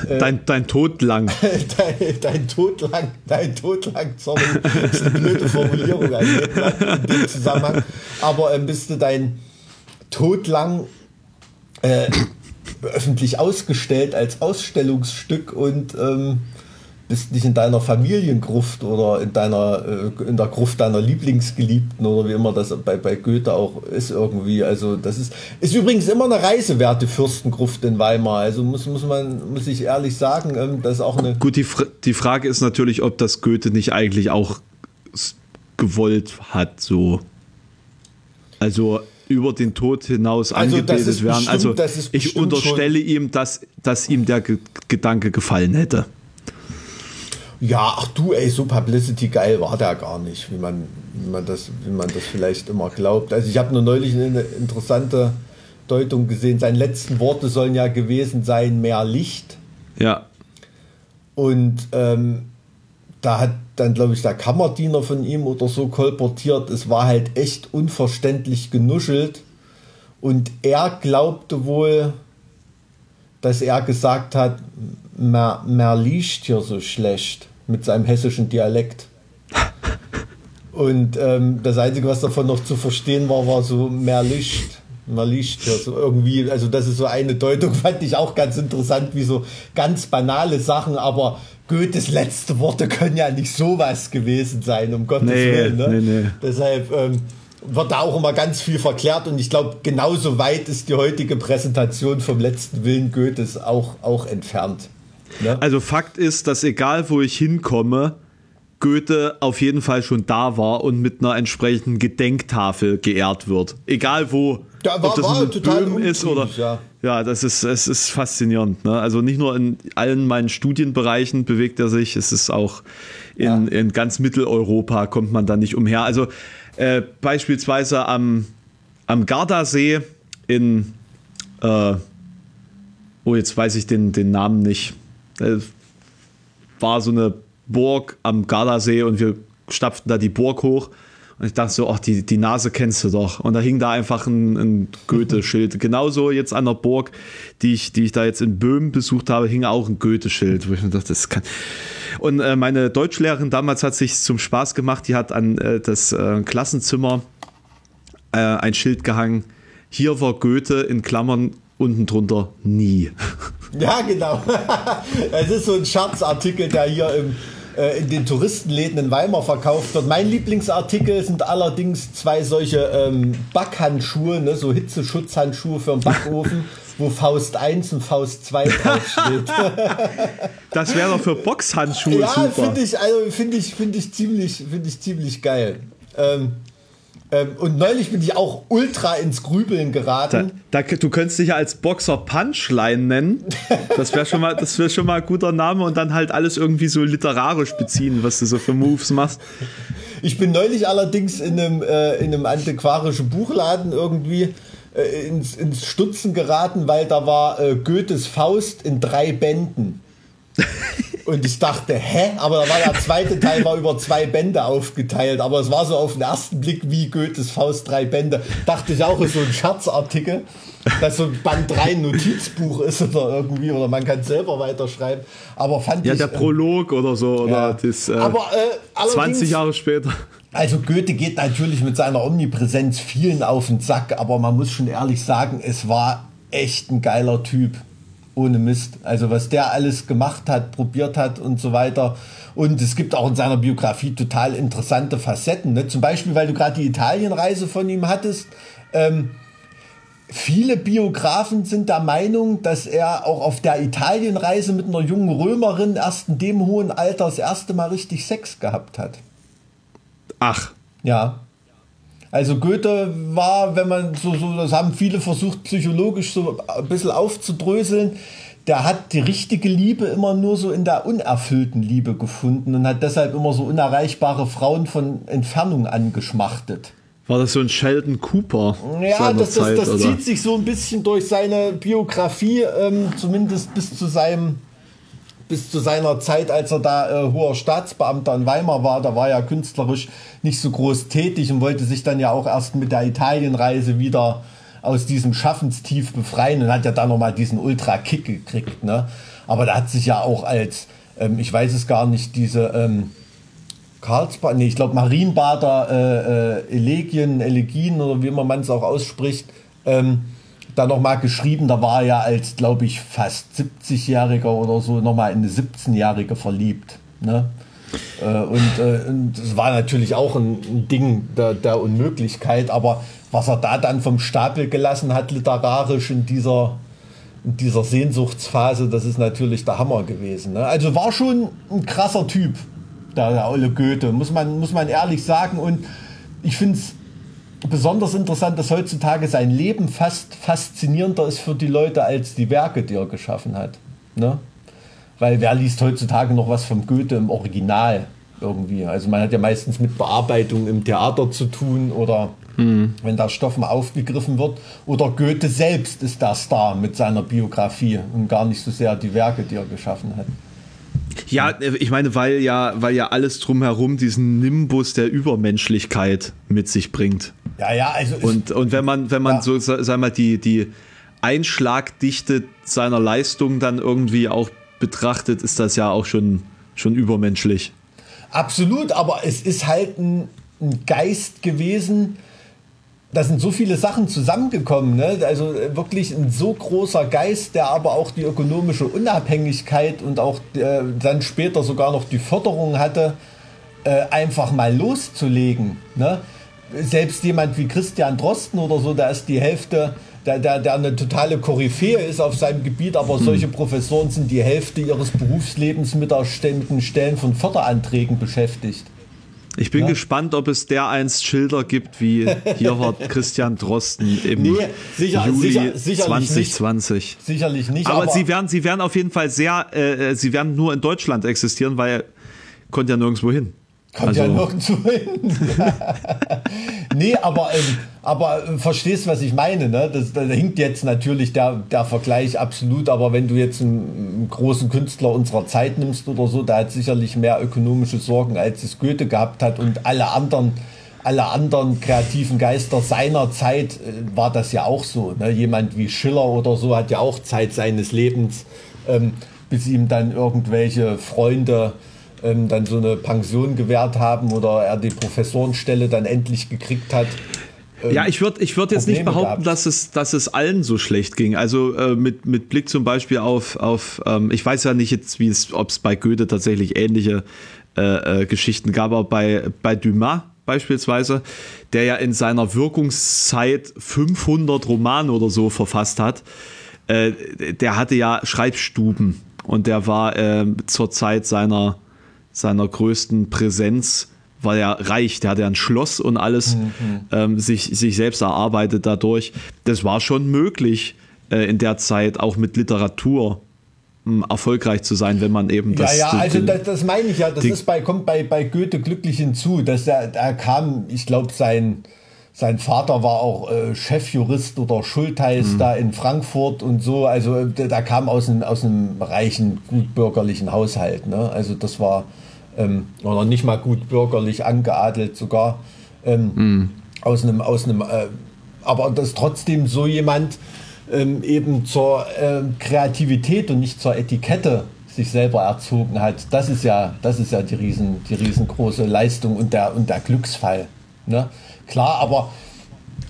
S2: Dein, dein Tod lang.
S1: dein, dein Tod lang, dein Tod lang, sorry, das ist eine blöde Formulierung in dem Zusammenhang. Aber ähm, bist du dein Tod lang äh, öffentlich ausgestellt als Ausstellungsstück und ähm, bist nicht in deiner Familiengruft oder in deiner äh, in der Gruft deiner Lieblingsgeliebten oder wie immer das bei, bei Goethe auch ist irgendwie. Also das ist, ist übrigens immer eine reisewerte Fürstengruft in Weimar. Also muss, muss man, muss ich ehrlich sagen, ähm, das ist auch eine.
S2: Gut, die, die Frage ist natürlich, ob das Goethe nicht eigentlich auch gewollt hat, so. Also über den Tod hinaus also angebetet werden. also ich unterstelle ihm, dass, dass ihm der Ge Gedanke gefallen hätte.
S1: Ja, ach du, ey, so Publicity geil war der gar nicht, wie man, wie man, das, wie man das vielleicht immer glaubt. Also ich habe nur neulich eine interessante Deutung gesehen. Seine letzten Worte sollen ja gewesen sein, mehr Licht.
S2: Ja.
S1: Und ähm, da hat dann, glaube ich, der Kammerdiener von ihm oder so kolportiert. Es war halt echt unverständlich genuschelt. Und er glaubte wohl, dass er gesagt hat, mehr, mehr liest hier so schlecht mit seinem hessischen Dialekt. Und ähm, das Einzige, was davon noch zu verstehen war, war so mehr Licht. Mehr Licht hier so irgendwie, also das ist so eine Deutung, fand ich auch ganz interessant, wie so ganz banale Sachen, aber Goethes letzte Worte können ja nicht sowas gewesen sein, um Gottes nee, Willen. Ne? Nee, nee. Deshalb ähm, wird da auch immer ganz viel verklärt und ich glaube, genauso weit ist die heutige Präsentation vom letzten Willen Goethes auch, auch entfernt.
S2: Ne? Also Fakt ist, dass egal wo ich hinkomme, Goethe auf jeden Fall schon da war und mit einer entsprechenden Gedenktafel geehrt wird. Egal wo.
S1: Da war, ob das war total Böhmen ist
S2: oder. Ja. ja, das ist, es ist faszinierend. Ne? Also nicht nur in allen meinen Studienbereichen bewegt er sich, es ist auch in, ja. in ganz Mitteleuropa kommt man da nicht umher. Also äh, beispielsweise am, am Gardasee in, äh, oh, jetzt weiß ich den, den Namen nicht. Äh, war so eine Burg am Gardasee und wir stapften da die Burg hoch. Und ich dachte so, ach, die, die Nase kennst du doch. Und da hing da einfach ein, ein Goethe-Schild. Genauso jetzt an der Burg, die ich, die ich da jetzt in Böhmen besucht habe, hing auch ein Goethe-Schild, wo ich mir dachte, das kann. Und äh, meine Deutschlehrerin damals hat sich zum Spaß gemacht, die hat an äh, das äh, Klassenzimmer äh, ein Schild gehangen. Hier war Goethe in Klammern unten drunter nie.
S1: Ja, genau. Es ist so ein Scherzartikel, der hier im äh, in den Touristenläden in Weimar verkauft wird. Mein Lieblingsartikel sind allerdings zwei solche ähm, Backhandschuhe, ne, so Hitzeschutzhandschuhe für den Backofen, wo Faust 1 und Faust 2 draufsteht.
S2: das wäre doch für Boxhandschuhe
S1: ja, finde ich, also finde ich, finde ich ziemlich, finde ich ziemlich geil. Ähm, und neulich bin ich auch ultra ins Grübeln geraten.
S2: Da, da, du könntest dich ja als Boxer Punchline nennen. Das wäre schon, mal, wär schon mal ein guter Name und dann halt alles irgendwie so literarisch beziehen, was du so für Moves machst.
S1: Ich bin neulich allerdings in einem, äh, in einem antiquarischen Buchladen irgendwie äh, ins, ins Stutzen geraten, weil da war äh, Goethes Faust in drei Bänden. Und ich dachte, hä? Aber da war der zweite Teil war über zwei Bände aufgeteilt. Aber es war so auf den ersten Blick wie Goethes Faust drei Bände. Dachte ich auch, ist so ein Scherzartikel, dass so ein Band 3 Notizbuch ist oder irgendwie, oder man kann selber weiterschreiben. Aber fand
S2: ja,
S1: ich.
S2: Ja, der Prolog oder so, oder
S1: ja.
S2: das, äh,
S1: Aber, äh,
S2: 20 Jahre später.
S1: Also Goethe geht natürlich mit seiner Omnipräsenz vielen auf den Sack, aber man muss schon ehrlich sagen, es war echt ein geiler Typ ohne Mist. Also was der alles gemacht hat, probiert hat und so weiter. Und es gibt auch in seiner Biografie total interessante Facetten. Ne? Zum Beispiel, weil du gerade die Italienreise von ihm hattest. Ähm, viele Biografen sind der Meinung, dass er auch auf der Italienreise mit einer jungen Römerin erst in dem hohen Alter das erste Mal richtig Sex gehabt hat.
S2: Ach.
S1: Ja. Also Goethe war, wenn man so, so, das haben viele versucht, psychologisch so ein bisschen aufzudröseln, der hat die richtige Liebe immer nur so in der unerfüllten Liebe gefunden und hat deshalb immer so unerreichbare Frauen von Entfernung angeschmachtet.
S2: War das so ein Sheldon Cooper?
S1: Ja, das, das, das zieht sich so ein bisschen durch seine Biografie, ähm, zumindest bis zu seinem bis zu seiner Zeit, als er da äh, hoher Staatsbeamter in Weimar war, da war er künstlerisch nicht so groß tätig und wollte sich dann ja auch erst mit der Italienreise wieder aus diesem Schaffenstief befreien und hat ja dann nochmal diesen Ultra-Kick gekriegt. Ne? Aber da hat sich ja auch als, ähm, ich weiß es gar nicht, diese ähm, Karlsbad, nee, ich glaube Marienbader äh, äh, Elegien, Elegien oder wie man es auch ausspricht, ähm, dann nochmal geschrieben, da war er als, glaube ich, fast 70-Jähriger oder so nochmal in eine 17-Jährige verliebt. Ne? Äh, und, äh, und das war natürlich auch ein, ein Ding der, der, Unmöglichkeit, aber was er da dann vom Stapel gelassen hat, literarisch in dieser, in dieser Sehnsuchtsphase, das ist natürlich der Hammer gewesen. Ne? Also war schon ein krasser Typ, der, der Olle Goethe, muss man, muss man ehrlich sagen. Und ich finde es besonders interessant, dass heutzutage sein Leben fast faszinierender ist für die Leute als die Werke, die er geschaffen hat. Ne? Weil wer liest heutzutage noch was vom Goethe im Original irgendwie? Also man hat ja meistens mit Bearbeitung im Theater zu tun oder mhm. wenn da Stoff mal aufgegriffen wird. Oder Goethe selbst ist der Star mit seiner Biografie und gar nicht so sehr die Werke, die er geschaffen hat.
S2: Ja, ich meine, weil ja, weil ja alles drumherum diesen Nimbus der Übermenschlichkeit mit sich bringt.
S1: Ja, ja, also.
S2: Und, und wenn man, wenn man ja. so, sag mal, die, die Einschlagdichte seiner Leistung dann irgendwie auch betrachtet, ist das ja auch schon, schon übermenschlich.
S1: Absolut, aber es ist halt ein, ein Geist gewesen, da sind so viele Sachen zusammengekommen. Ne? Also wirklich ein so großer Geist, der aber auch die ökonomische Unabhängigkeit und auch äh, dann später sogar noch die Förderung hatte, äh, einfach mal loszulegen. Ne? Selbst jemand wie Christian Drosten oder so, da ist die Hälfte, der, der, der eine totale Koryphäe ist auf seinem Gebiet, aber hm. solche Professoren sind die Hälfte ihres Berufslebens mit, den Stellen von Förderanträgen beschäftigt.
S2: Ich bin ja. gespannt, ob es der einst Schilder gibt, wie hier war Christian Drosten im nee, sicher, Juli sicher, sicherlich 2020.
S1: Nicht. Sicherlich nicht.
S2: Aber, aber, sie, werden, sie werden auf jeden Fall sehr, äh, sie werden nur in Deutschland existieren, weil er konnte ja nirgendwo hin.
S1: Kommt also, ja nirgendwo hin. nee, aber, ähm, aber äh, verstehst, was ich meine. Ne? Das, da hinkt jetzt natürlich der, der Vergleich absolut, aber wenn du jetzt einen, einen, großen Künstler unserer Zeit nimmst oder so, der hat sicherlich mehr ökonomische Sorgen, als es Goethe gehabt hat und alle anderen alle anderen kreativen Geister seiner Zeit äh, war das ja auch so. Ne? Jemand wie Schiller oder so hat ja auch Zeit seines Lebens, ähm, bis ihm dann irgendwelche Freunde ähm, dann so eine Pension gewährt haben oder er die Professorenstelle dann endlich gekriegt hat.
S2: Ähm, ja, ich würde ich würd jetzt nicht behaupten, dass es, dass es allen so schlecht ging. Also äh, mit, mit Blick zum Beispiel auf, auf ähm, ich weiß ja nicht jetzt, ob es bei Goethe tatsächlich ähnliche äh, äh, Geschichten gab, aber bei, bei Dumas beispielsweise, der ja in seiner Wirkungszeit 500 Romane oder so verfasst hat, äh, der hatte ja Schreibstuben und der war äh, zur Zeit seiner seiner größten Präsenz war ja reich, der hatte ja ein Schloss und alles mhm. ähm, sich, sich selbst erarbeitet dadurch. Das war schon möglich äh, in der Zeit auch mit Literatur hm, erfolgreich zu sein, wenn man eben
S1: das. Ja, ja, also das, das meine ich ja, das ist bei, kommt bei, bei Goethe glücklich hinzu, dass er, er kam, ich glaube, sein, sein Vater war auch äh, Chefjurist oder Schultheiß mhm. da in Frankfurt und so. Also da, da kam aus einem, aus einem reichen, gutbürgerlichen Haushalt. Ne? Also das war, ähm, oder nicht mal gutbürgerlich angeadelt sogar. Ähm, mhm. Aus einem, aus einem, äh, aber dass trotzdem so jemand ähm, eben zur äh, Kreativität und nicht zur Etikette sich selber erzogen hat, das ist ja, das ist ja die, riesen, die riesengroße Leistung und der, und der Glücksfall. Ne? Klar, aber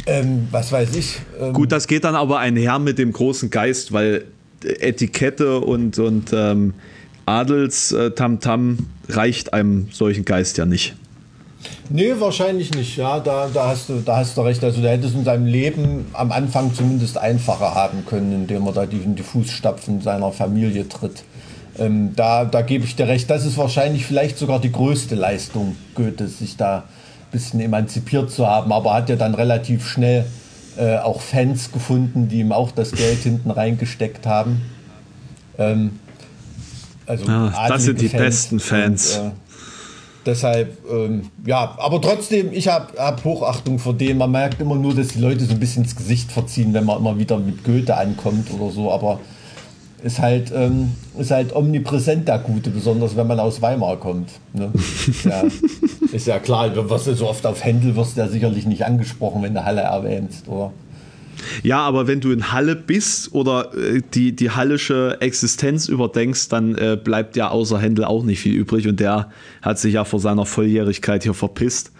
S1: ähm, was weiß ich.
S2: Ähm Gut, das geht dann aber einher mit dem großen Geist, weil Etikette und, und ähm, Adels-Tamtam äh, reicht einem solchen Geist ja nicht.
S1: Nee, wahrscheinlich nicht. Ja, da, da, hast du, da hast du recht. Also, der hätte es in seinem Leben am Anfang zumindest einfacher haben können, indem er da die, in die Fußstapfen seiner Familie tritt. Ähm, da, da gebe ich dir recht. Das ist wahrscheinlich vielleicht sogar die größte Leistung Goethes, sich da ein bisschen emanzipiert zu haben. Aber hat ja dann relativ schnell äh, auch Fans gefunden, die ihm auch das Geld hinten reingesteckt haben. Ähm,
S2: also ja, das sind die Fans besten Fans. Und, äh,
S1: Deshalb, ähm, ja, aber trotzdem, ich habe hab Hochachtung vor dem. Man merkt immer nur, dass die Leute so ein bisschen ins Gesicht verziehen, wenn man immer wieder mit Goethe ankommt oder so. Aber ist halt, ähm, ist halt omnipräsent der Gute, besonders wenn man aus Weimar kommt. Ne? ja, ist ja klar, du wirst ja so oft auf Händel wirst du ja sicherlich nicht angesprochen, wenn du Halle erwähnst, oder?
S2: Ja, aber wenn du in Halle bist oder äh, die, die hallische Existenz überdenkst, dann äh, bleibt ja außer Händel auch nicht viel übrig und der hat sich ja vor seiner Volljährigkeit hier verpisst.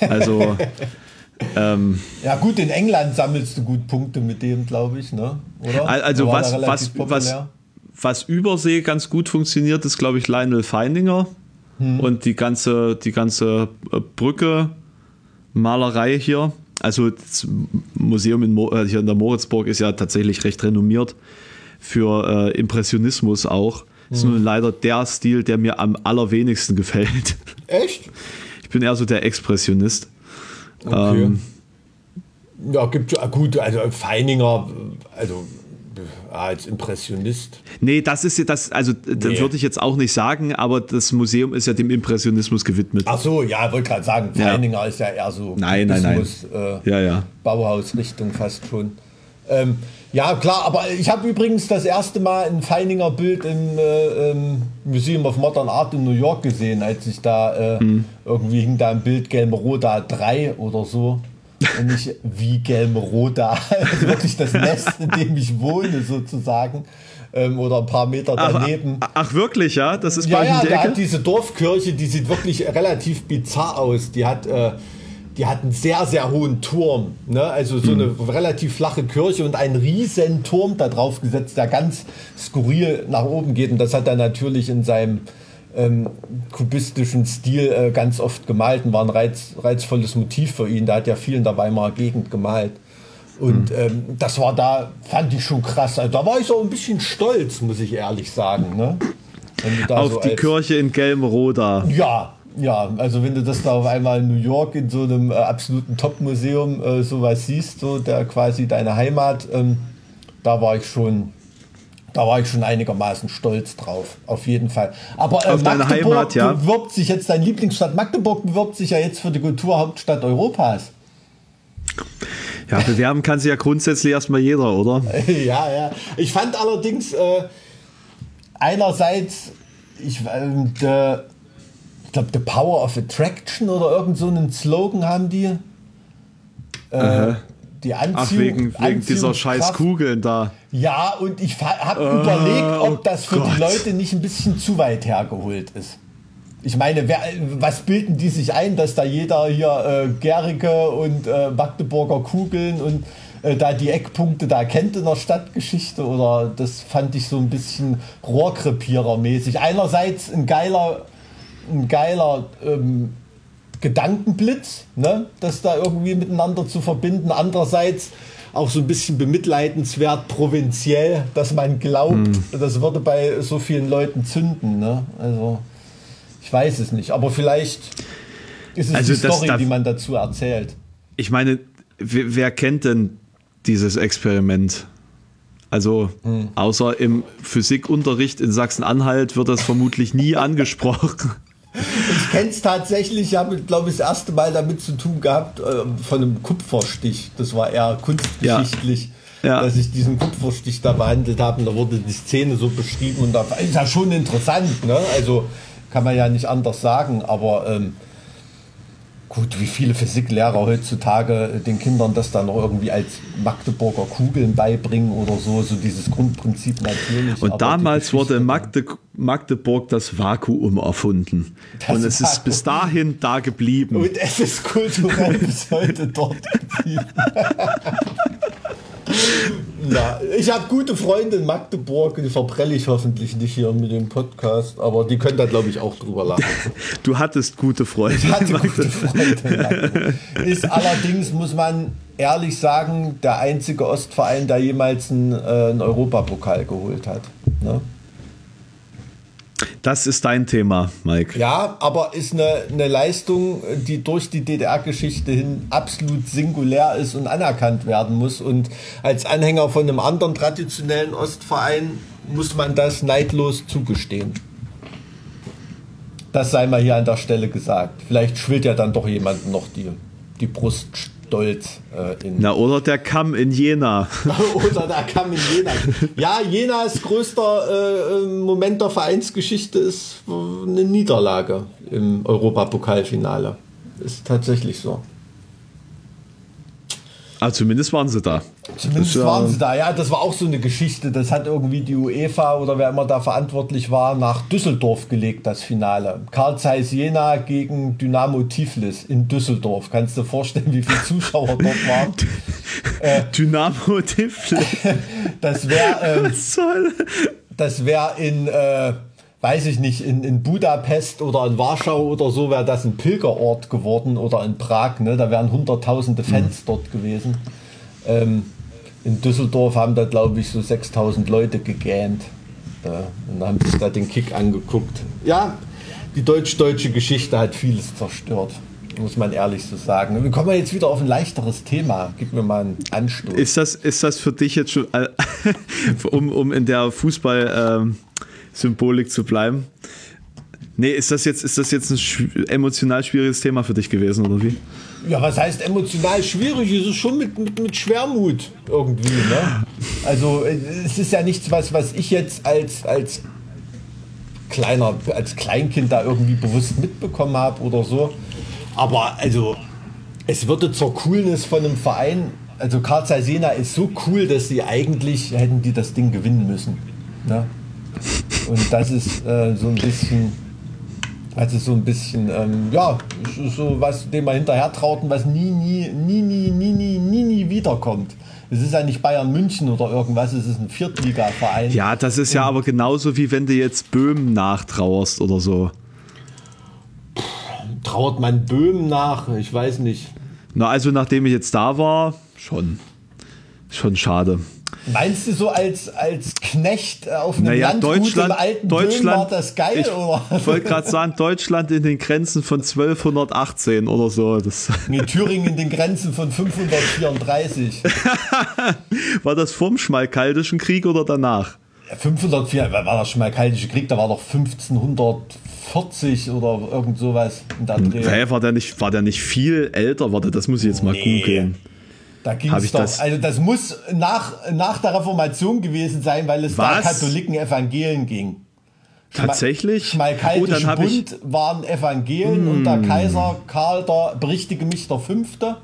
S2: Also.
S1: ähm, ja, gut, in England sammelst du gut Punkte mit dem, glaube ich, ne?
S2: oder? Also, was, was, was, was Übersee ganz gut funktioniert, ist, glaube ich, Lionel Feininger hm. und die ganze, die ganze äh, Brücke, Malerei hier also das Museum in Mo äh, hier in der Moritzburg ist ja tatsächlich recht renommiert für äh, Impressionismus auch. Das ist mhm. nur leider der Stil, der mir am allerwenigsten gefällt.
S1: Echt?
S2: Ich bin eher so der Expressionist.
S1: Okay. Ähm, ja, gibt ja gut, also Feininger, also als Impressionist.
S2: Nee, das ist ja das, also nee. würde ich jetzt auch nicht sagen, aber das Museum ist ja dem Impressionismus gewidmet.
S1: Ach so, ja, wollte gerade sagen, Feininger ja. ist ja eher so
S2: nein, nein, nein.
S1: Äh, ja, ja. Bauhausrichtung fast schon. Ähm, ja, klar, aber ich habe übrigens das erste Mal ein Feininger Bild im, äh, im, Museum of Modern Art in New York gesehen, als ich da äh, hm. irgendwie hing da ein Bild Gelmeroda 3 oder so und nicht wie Gelmeroda, also wirklich das Nest, in dem ich wohne sozusagen. Ähm, oder ein paar Meter daneben.
S2: Ach, ach, wirklich, ja? Das ist
S1: ja, bei ja, da hat diese Dorfkirche, die sieht wirklich relativ bizarr aus. Die hat, äh, die hat einen sehr, sehr hohen Turm. Ne? Also so eine mhm. relativ flache Kirche und einen riesen Turm da drauf gesetzt, der ganz skurril nach oben geht. Und das hat er natürlich in seinem ähm, kubistischen Stil äh, ganz oft gemalt und war ein reiz, reizvolles Motiv für ihn. Der hat ja viel in der Weimarer Gegend gemalt. Und mhm. ähm, das war da, fand ich schon krass. Also da war ich so ein bisschen stolz, muss ich ehrlich sagen. Ne?
S2: Auf so die als, Kirche in Gelmroda.
S1: Ja, ja, also wenn du das da auf einmal in New York in so einem äh, absoluten Top-Museum äh, sowas siehst, so der quasi deine Heimat, ähm, da war ich schon da war ich schon einigermaßen stolz drauf, auf jeden Fall. Aber
S2: äh, auf Magdeburg Heimat, ja.
S1: bewirbt sich jetzt, dein Lieblingsstadt Magdeburg bewirbt sich ja jetzt für die Kulturhauptstadt Europas.
S2: Ja, bewerben kann sich ja grundsätzlich erstmal jeder, oder?
S1: ja, ja. Ich fand allerdings äh, einerseits, ich, äh, the, ich glaube, The Power of Attraction oder irgend so einen Slogan haben die.
S2: Äh, die Anziehung, Ach, wegen, wegen dieser scheiß Kugeln da.
S1: Ja, und ich habe uh, überlegt, ob oh das für Gott. die Leute nicht ein bisschen zu weit hergeholt ist. Ich meine, wer, was bilden die sich ein, dass da jeder hier äh, Gericke und äh, Magdeburger Kugeln und äh, da die Eckpunkte da kennt in der Stadtgeschichte? Oder das fand ich so ein bisschen Rohrkrepierer-mäßig. Einerseits ein geiler, ein geiler ähm, Gedankenblitz, ne? das da irgendwie miteinander zu verbinden. Andererseits auch so ein bisschen bemitleidenswert provinziell, dass man glaubt, hm. das würde bei so vielen Leuten zünden. Ne? Also ich weiß es nicht, aber vielleicht. Es ist
S2: Also
S1: die Story,
S2: darf-
S1: die man dazu erzählt.
S2: Ich meine, wer, wer kennt denn dieses Experiment? Also, außer im Physikunterricht in Sachsen-Anhalt wird das vermutlich nie angesprochen.
S1: Ich kenne es tatsächlich, ich habe, glaube ich, das erste Mal damit zu tun gehabt, äh, von einem Kupferstich. Das war eher kunstgeschichtlich,
S2: Ja. Ja.
S1: dass ich diesen Kupferstich da behandelt habe. Und da wurde die Szene so beschrieben und da ist ja schon interessant. Ne? Also kann man ja nicht anders sagen, aber ähm, gut, wie viele Physiklehrer heutzutage den Kindern das dann noch irgendwie als Magdeburger Kugeln beibringen oder so, so dieses Grundprinzip natürlich.
S2: Und damals wurde in Magde Magdeburg das Vakuum erfunden.
S1: Das
S2: Und es ist
S1: Vakuum.
S2: bis dahin da geblieben.
S1: Und es ist kulturell bis heute dort geblieben. Na, ich habe gute Freunde in Magdeburg, die verprelle ich hoffentlich nicht hier mit dem Podcast, aber die können da, glaube ich, auch drüber lachen.
S2: Du hattest gute Freunde.
S1: Ich hatte gute Freunde. Ist allerdings, muss man ehrlich sagen, der einzige Ostverein, der jemals einen, äh, einen Europapokal geholt hat. Ne?
S2: Das ist dein Thema, Mike.
S1: Ja, aber ist eine, eine Leistung, die durch die DDR-Geschichte hin absolut singulär ist und anerkannt werden muss. Und als Anhänger von einem anderen traditionellen Ostverein muss man das neidlos zugestehen. Das sei mal hier an der Stelle gesagt. Vielleicht schwillt ja dann doch jemand noch die, die Brust stolz äh, in.
S2: Na, oder der Kamm in Jena.
S1: Oder da kam in Jena. Ja, Jenas größter äh, äh, Moment der Vereinsgeschichte ist eine Niederlage im Europapokalfinale. Ist tatsächlich so.
S2: Aber zumindest waren sie da.
S1: Zumindest
S2: ja-
S1: waren sie da. Ja, das war auch so eine Geschichte. Das hat irgendwie die UEFA oder wer immer da verantwortlich war, nach Düsseldorf gelegt, das Finale. Karl Zeiss Jena gegen Dynamo Tiflis in Düsseldorf. Kannst du dir vorstellen, wie viele Zuschauer dort waren?
S2: Dynamo Tiflis.
S1: Das wäre ähm,
S2: soll?
S1: das wäre in, äh, weiß ich nicht, in, in Budapest oder in Warschau oder so, wäre das ein Pilgerort geworden oder in Prag, ne? Da wären hunderttausende Fans dort gewesen. Ähm, in Düsseldorf haben da, glaube ich, so 6000 Leute gegähnt. Ja, und haben sich da den Kick angeguckt. Ja, die deutsch-deutsche Geschichte hat vieles zerstört, muss man ehrlich so sagen. Wir kommen jetzt wieder auf ein leichteres Thema. Gib mir mal einen Anstoß.
S2: Ist das, ist das für dich jetzt schon, äh, um, um in der Fußball-Symbolik zu bleiben? Nee, ist das jetzt, ist das jetzt ein emotional schwieriges Thema für dich gewesen, oder wie?
S1: Ja, was heißt emotional schwierig? Es ist schon mit, mit, mit Schwermut irgendwie. Ne? Also es ist ja nichts, was, was ich jetzt als, als kleiner, als Kleinkind da irgendwie bewusst mitbekommen habe oder so. Aber also es würde zur Coolness von einem Verein, also Karl Zeiss Jena ist so cool, dass sie eigentlich hätten die das Ding gewinnen müssen. Ne? Und das ist äh, so ein bisschen also so ein bisschen, ähm, ja, so was, dem man hinterher traut und was nie, nie, nie, nie, nie, nie, nie, nie wiederkommt. Es ist ja nicht Bayern München oder irgendwas, es ist ein Viertliga-Verein.
S2: Ja, das ist ja aber genauso wie wenn du jetzt Böhmen nachtrauerst oder so.
S1: Trauert man Böhmen nach? Ich weiß nicht.
S2: Na, also nachdem ich jetzt da war, schon. Schon schade.
S1: Meinst du so als, als Knecht auf einem
S2: Naja,
S1: Landgut
S2: Deutschland,
S1: im alten Böhmen war
S2: Deutschland,
S1: das geil,
S2: ich wollte gerade sagen, Deutschland in den Grenzen von 1218 oder so. Das
S1: Nee, Thüringen in den Grenzen von 534.
S2: war das vorm Schmalkaldischen Krieg oder danach?
S1: 504, war das schon mal Kaltische Krieg, da war doch 1540 oder irgend sowas in der Dreh.
S2: Hä, war der nicht, war der nicht viel älter? Warte, das muss ich jetzt mal
S1: Nee.
S2: googeln.
S1: Da ging es
S2: ich
S1: doch,
S2: das-
S1: also das muss nach, nach der Reformation gewesen sein, weil es da
S2: Was?
S1: Katholiken Evangelien ging.
S2: Tatsächlich? Oh, hab ich- Hm.
S1: Bund waren Evangelien und der Kaiser Karl, der berichtige mich, der Fünfte.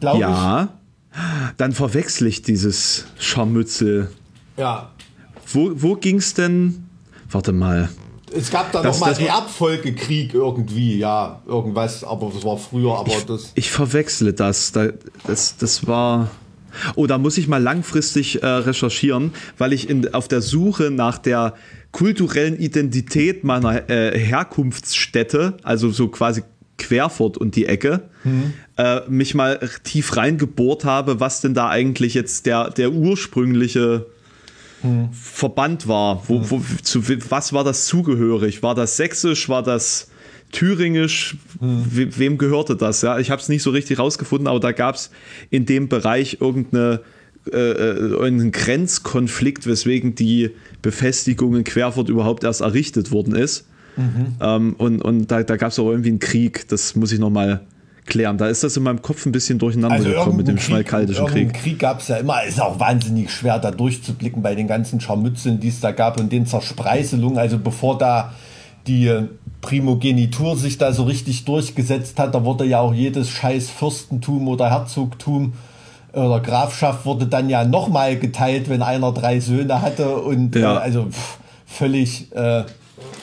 S1: Glaube
S2: Ja. Dann verwechsel ich dieses Scharmützel.
S1: ich. Ja.
S2: Wo, wo ging's denn? Warte mal.
S1: Es gab da
S2: Das-
S1: noch mal
S2: das war-
S1: Erbfolgekrieg irgendwie, ja, irgendwas, aber das war früher, aber das.
S2: Ich verwechsle das. Da, das, das war. Oh, da muss ich mal langfristig äh, recherchieren, weil ich in, auf der Suche nach der kulturellen Identität meiner äh, Herkunftsstätte, also so quasi Querfurt und die Ecke, äh, mich mal tief reingebohrt habe, was denn da eigentlich jetzt der, der ursprüngliche Verband war. Wo, wo, zu, was war das zugehörig? War das sächsisch? War das thüringisch, we wem gehörte das? Ja, ich habe es nicht so richtig rausgefunden, aber da gab es in dem Bereich irgendeine äh, äh, einen Grenzkonflikt, weswegen die Befestigung in Querfurt überhaupt erst errichtet worden ist. Ähm, und und da, da gab es auch irgendwie einen Krieg, das muss ich nochmal klären. Da ist das in meinem Kopf ein bisschen durcheinander
S1: Also
S2: gekommen mit dem schmalkaldischen Krieg.
S1: Krieg gab es ja immer. Ist auch wahnsinnig schwer, da durchzublicken bei den ganzen Scharmützeln, die es da gab und den Zerspreißelungen. Also bevor da die Primogenitur sich da so richtig durchgesetzt hat, da wurde ja auch jedes scheiß Fürstentum oder Herzogtum oder Grafschaft wurde dann ja nochmal geteilt, wenn einer drei Söhne hatte und
S2: Ja.
S1: äh, also pff, völlig, äh,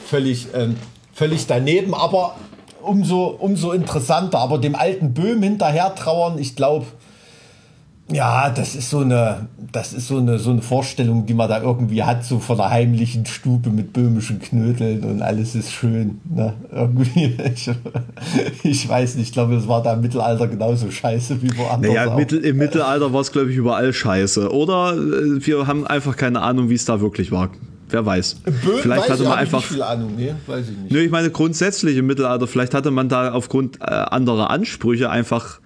S1: völlig, ähm, völlig daneben, aber umso, umso interessanter. Aber dem alten Böhm hinterher trauern, ich glaube, ja, das ist so eine, das ist so eine, so eine Vorstellung, die man da irgendwie hat, so von einer heimlichen Stube mit böhmischen Knödeln und alles ist schön. Ne? Irgendwie, ich, ich weiß nicht, ich glaube, es war da im Mittelalter genauso scheiße wie woanders.
S2: Naja. Mittel, im Mittelalter war es, glaube ich, überall scheiße. Oder äh, wir haben einfach keine Ahnung, wie es da wirklich war. Wer weiß.
S1: Böhm
S2: vielleicht
S1: weiß
S2: hatte man einfach.
S1: nicht viel Ahnung, nee, weiß ich nicht.
S2: Nö, ich meine grundsätzlich im Mittelalter, vielleicht hatte man da aufgrund äh, anderer Ansprüche einfach,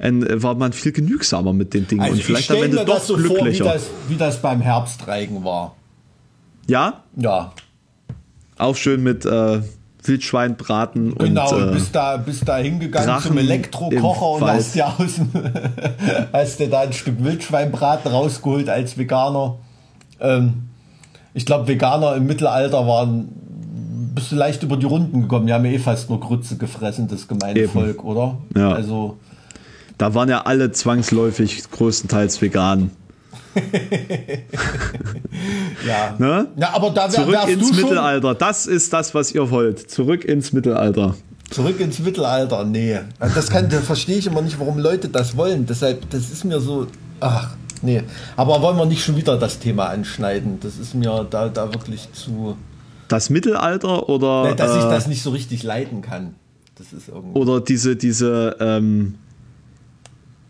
S2: ein, war man viel genügsamer mit den Dingen
S1: Also
S2: und
S1: ich
S2: vielleicht am Ende doch
S1: das so vor, wie
S2: glücklicher.
S1: das, wie das beim Herbstreigen war.
S2: ja,
S1: Ja,
S2: auch schön mit äh, Wildschweinbraten
S1: genau.
S2: und
S1: Und
S2: äh,
S1: bist da, bist da hingegangen
S2: Drachen
S1: zum Elektrokocher und hast dir, aus hast dir da ein Stück Wildschweinbraten rausgeholt als Veganer. Ähm, ich glaube, Veganer im Mittelalter waren, bist du leicht über die Runden gekommen. Die haben ja eh fast nur Grütze gefressen, das gemeine
S2: Eben.
S1: Volk, oder?
S2: Ja.
S1: Also,
S2: da waren ja alle zwangsläufig größtenteils vegan.
S1: ja.
S2: Ne?
S1: Ja, aber da wär,
S2: Zurück ins Mittelalter. Das ist das, was ihr wollt. Zurück ins Mittelalter.
S1: Zurück ins Mittelalter, nee. Das, kann, das verstehe ich immer nicht, warum Leute das wollen. Deshalb, das ist mir so, ach, nee. Aber wollen wir nicht schon wieder das Thema anschneiden? Das ist mir da, da wirklich zu,
S2: Das Mittelalter oder,
S1: Nee, dass ich
S2: äh,
S1: das nicht so richtig leiden kann. Das ist irgendwie.
S2: oder diese, diese, ähm,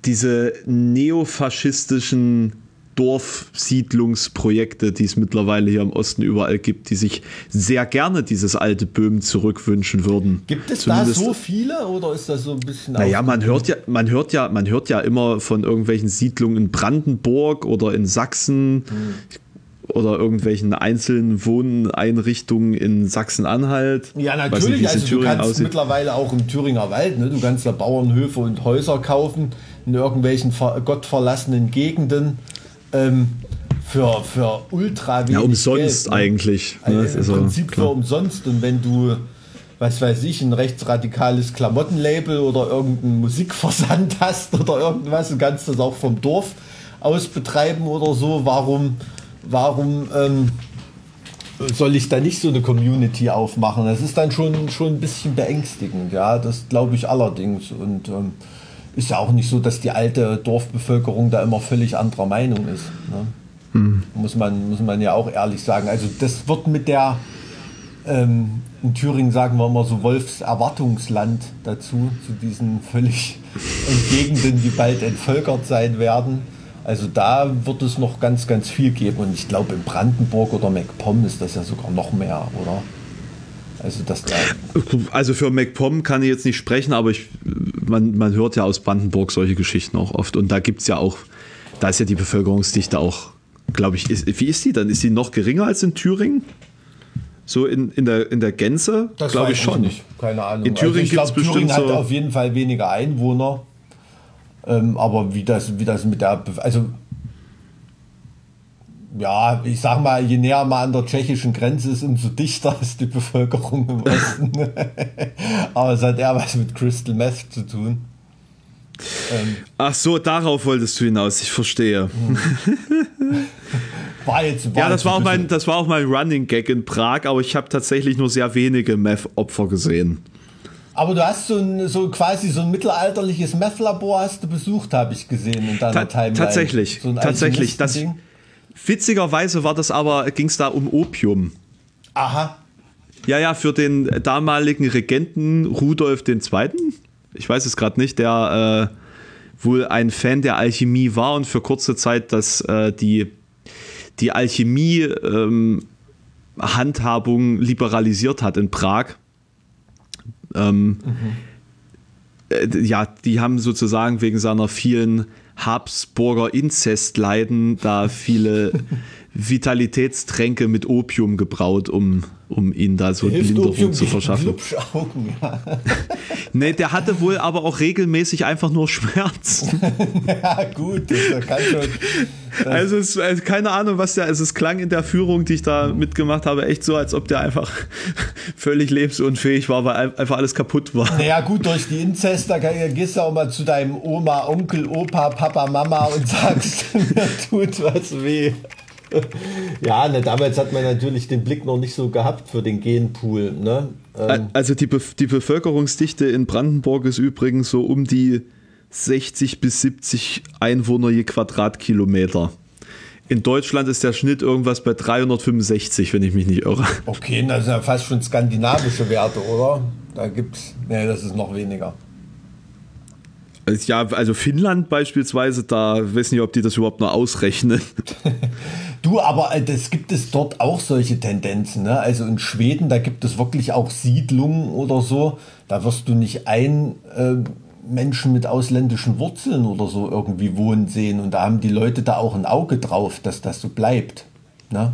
S2: diese neofaschistischen Dorfsiedlungsprojekte, die es mittlerweile hier im Osten überall gibt, die sich sehr gerne dieses alte Böhmen zurückwünschen würden.
S1: Gibt es
S2: Zumindest-
S1: da so viele oder ist das so ein bisschen
S2: Naja, man hört ja, man hört ja, man hört ja immer von irgendwelchen Siedlungen in Brandenburg oder in Sachsen oder irgendwelchen einzelnen Wohneinrichtungen in Sachsen-Anhalt.
S1: Ja,
S2: nicht,
S1: natürlich.
S2: in
S1: also du
S2: Thüringen
S1: kannst
S2: aussieht.
S1: mittlerweile auch im Thüringer Wald, ne? du kannst da Bauernhöfe und Häuser kaufen in irgendwelchen ver gottverlassenen Gegenden ähm, für, für ultra wenig
S2: Ja, umsonst
S1: Geld, ne?
S2: eigentlich. Ne?
S1: Also Im
S2: ist so,
S1: Prinzip
S2: klar.
S1: für umsonst. Und wenn du, was weiß ich, ein rechtsradikales Klamottenlabel oder irgendeinen Musikversand hast oder irgendwas, du kannst das auch vom Dorf aus betreiben oder so, warum, warum ähm, soll ich da nicht so eine Community aufmachen? Das ist dann schon, schon ein bisschen beängstigend, ja, das glaube ich allerdings. Und ähm, ist ja auch nicht so, dass die alte Dorfbevölkerung da immer völlig anderer Meinung ist. Ne? Muss, man, muss man ja auch ehrlich sagen. Also das wird mit der, ähm, in Thüringen sagen wir immer so Wolfs Erwartungsland dazu, zu diesen völlig Gegenden, die bald entvölkert sein werden. Also da wird es noch ganz, ganz viel geben. Und ich glaube, in Brandenburg oder MacPom ist das ja sogar noch mehr, oder? Also das da,
S2: Also für MacPom kann ich jetzt nicht sprechen, aber ich, man, man hört ja aus Brandenburg solche Geschichten auch oft. Und da gibt es ja auch, da ist ja die Bevölkerungsdichte auch, glaube ich, ist, wie ist die dann? Ist die noch geringer als in Thüringen? So in, in, der, in der Gänze?
S1: das
S2: Glaube ich schon.
S1: nicht. Keine Ahnung.
S2: In Thüringen
S1: ich glaub,
S2: gibt's bestimmt
S1: Thüringen hat
S2: so-
S1: auf jeden Fall weniger Einwohner. Ähm, aber wie das, wie das mit der, Be- also ja, ich sag mal, je näher man an der tschechischen Grenze ist, umso dichter ist die Bevölkerung im Osten. aber es hat eher was mit Crystal Meth zu tun. Ähm,
S2: Ach so, darauf wolltest du hinaus, ich verstehe.
S1: war jetzt, war
S2: Ja, das war, auch
S1: ein
S2: mein, das war auch mein Running Gag in Prag, aber ich habe tatsächlich nur sehr wenige Meth-Opfer gesehen.
S1: Aber du hast so, ein, so quasi so ein mittelalterliches Meth-Labor hast du besucht, habe ich gesehen in deiner
S2: Ta
S1: Timeline.
S2: tatsächlich,
S1: so
S2: tatsächlich. Das,
S1: Alchemistending.
S2: Witzigerweise war das aber, ging es da um Opium.
S1: Aha.
S2: Ja, ja, für den damaligen Regenten Rudolf II., ich weiß es gerade nicht, der äh, wohl ein Fan der Alchemie war und für kurze Zeit das, äh, die, die Alchemie ähm, Handhabung liberalisiert hat in Prag. Ähm, mhm. ja, die haben sozusagen wegen seiner vielen Habsburger Inzestleiden da viele Vitalitätstränke mit Opium gebraut, um, um ihn da so
S1: Hilft
S2: Linderung
S1: Opium
S2: zu verschaffen.
S1: Ja.
S2: Nee, der hatte wohl aber auch regelmäßig einfach nur Schmerzen.
S1: ja, gut, das kann schon.
S2: Also, es, also keine Ahnung, was der, also es klang in der Führung, die ich da mitgemacht habe, echt so, als ob der einfach völlig lebensunfähig war, weil einfach alles kaputt war.
S1: Naja, gut, durch die Inzest, da gehst du auch mal zu deinem Oma, Onkel, Opa, Papa, Mama und sagst, mir tut was weh. Ja, ne, damals hat man natürlich den Blick noch nicht so gehabt für den Genpool. Ne? Ähm,
S2: Also die, Be die Bevölkerungsdichte in Brandenburg ist übrigens so um die 60 bis 70 Einwohner je Quadratkilometer. In Deutschland ist der Schnitt irgendwas bei 365, wenn ich mich nicht irre.
S1: okay, das sind ja fast schon skandinavische Werte, oder? Da gibt's. Ne, das ist noch weniger.
S2: Also Ja, also Finnland beispielsweise, da weiß nicht, ob die das überhaupt noch ausrechnen.
S1: Du, aber äh, das gibt es dort auch solche Tendenzen. Ne? Also in Schweden, da gibt es wirklich auch Siedlungen oder so. Da wirst du nicht ein äh, Menschen mit ausländischen Wurzeln oder so irgendwie wohnen sehen. Und da haben die Leute da auch ein Auge drauf, dass das so bleibt. Ne?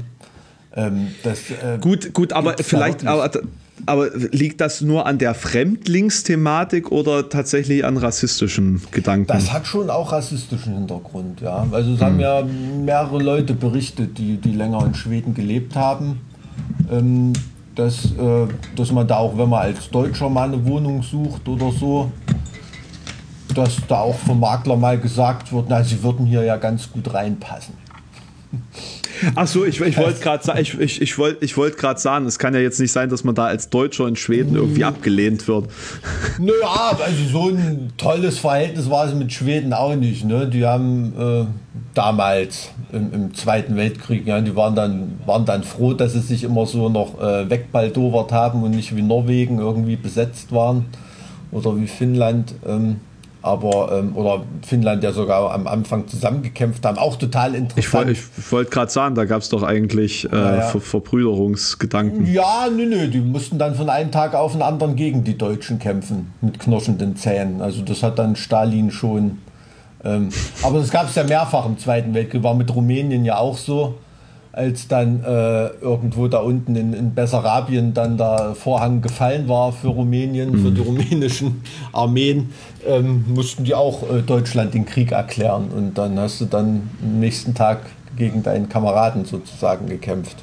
S1: Ähm, das, äh,
S2: Gut, gut, aber vielleicht, aber, aber liegt das nur an der Fremdlingsthematik oder tatsächlich an rassistischen Gedanken?
S1: Das hat schon auch rassistischen Hintergrund, ja. Also es haben ja mehrere Leute berichtet, die, die länger in Schweden gelebt haben, ähm, dass, äh, dass man da auch, wenn man als Deutscher mal eine Wohnung sucht oder so, dass da auch vom Makler mal gesagt wird, na, sie würden hier ja ganz gut reinpassen.
S2: Ach so, ich, ich wollte gerade sagen, ich, ich, ich wollte ich wollt sagen, es kann ja jetzt nicht sein, dass man da als Deutscher in Schweden irgendwie abgelehnt wird.
S1: Naja, also so ein tolles Verhältnis war es mit Schweden auch nicht. Ne? Die haben äh, damals im, im Zweiten Weltkrieg, ja, die waren dann, waren dann froh, dass sie sich immer so noch äh, wegbaldowert haben und nicht wie Norwegen irgendwie besetzt waren oder wie Finnland. Ähm, aber, ähm, oder Finnland ja sogar am Anfang zusammengekämpft haben. Auch total
S2: Ich,
S1: interessant.
S2: woll- ich wollte gerade sagen, da gab es doch eigentlich äh,
S1: Ja, ja.
S2: Ver Verbrüderungsgedanken.
S1: Ja, nö, nö, die mussten dann von einem Tag auf den anderen gegen die Deutschen kämpfen, mit knirschenden Zähnen. Also das hat dann Stalin schon. Ähm, aber das gab es ja mehrfach im Zweiten Weltkrieg, war mit Rumänien ja auch so, als dann äh, irgendwo da unten in, in Bessarabien dann der Vorhang gefallen war für Rumänien, für die rumänischen Armeen, ähm, mussten die auch äh, Deutschland den Krieg erklären. Und dann hast du dann am nächsten Tag gegen deinen Kameraden sozusagen gekämpft.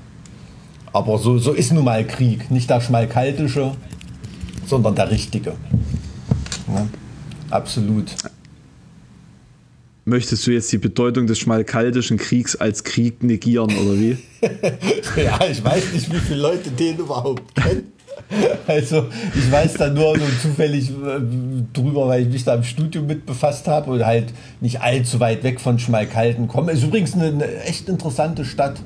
S1: Aber so, so ist nun mal Krieg. Nicht der schmalkaltische, sondern der richtige. Ja, absolut.
S2: Möchtest du jetzt die Bedeutung des schmalkaldischen Kriegs als Krieg negieren oder wie?
S1: Ja, ich weiß nicht, wie viele Leute den überhaupt kennen. Also, ich weiß da nur so zufällig äh, drüber, weil ich mich da im Studium mit befasst habe und halt nicht allzu weit weg von Schmalkalden komme. Ist übrigens eine, echt interessante Stadt.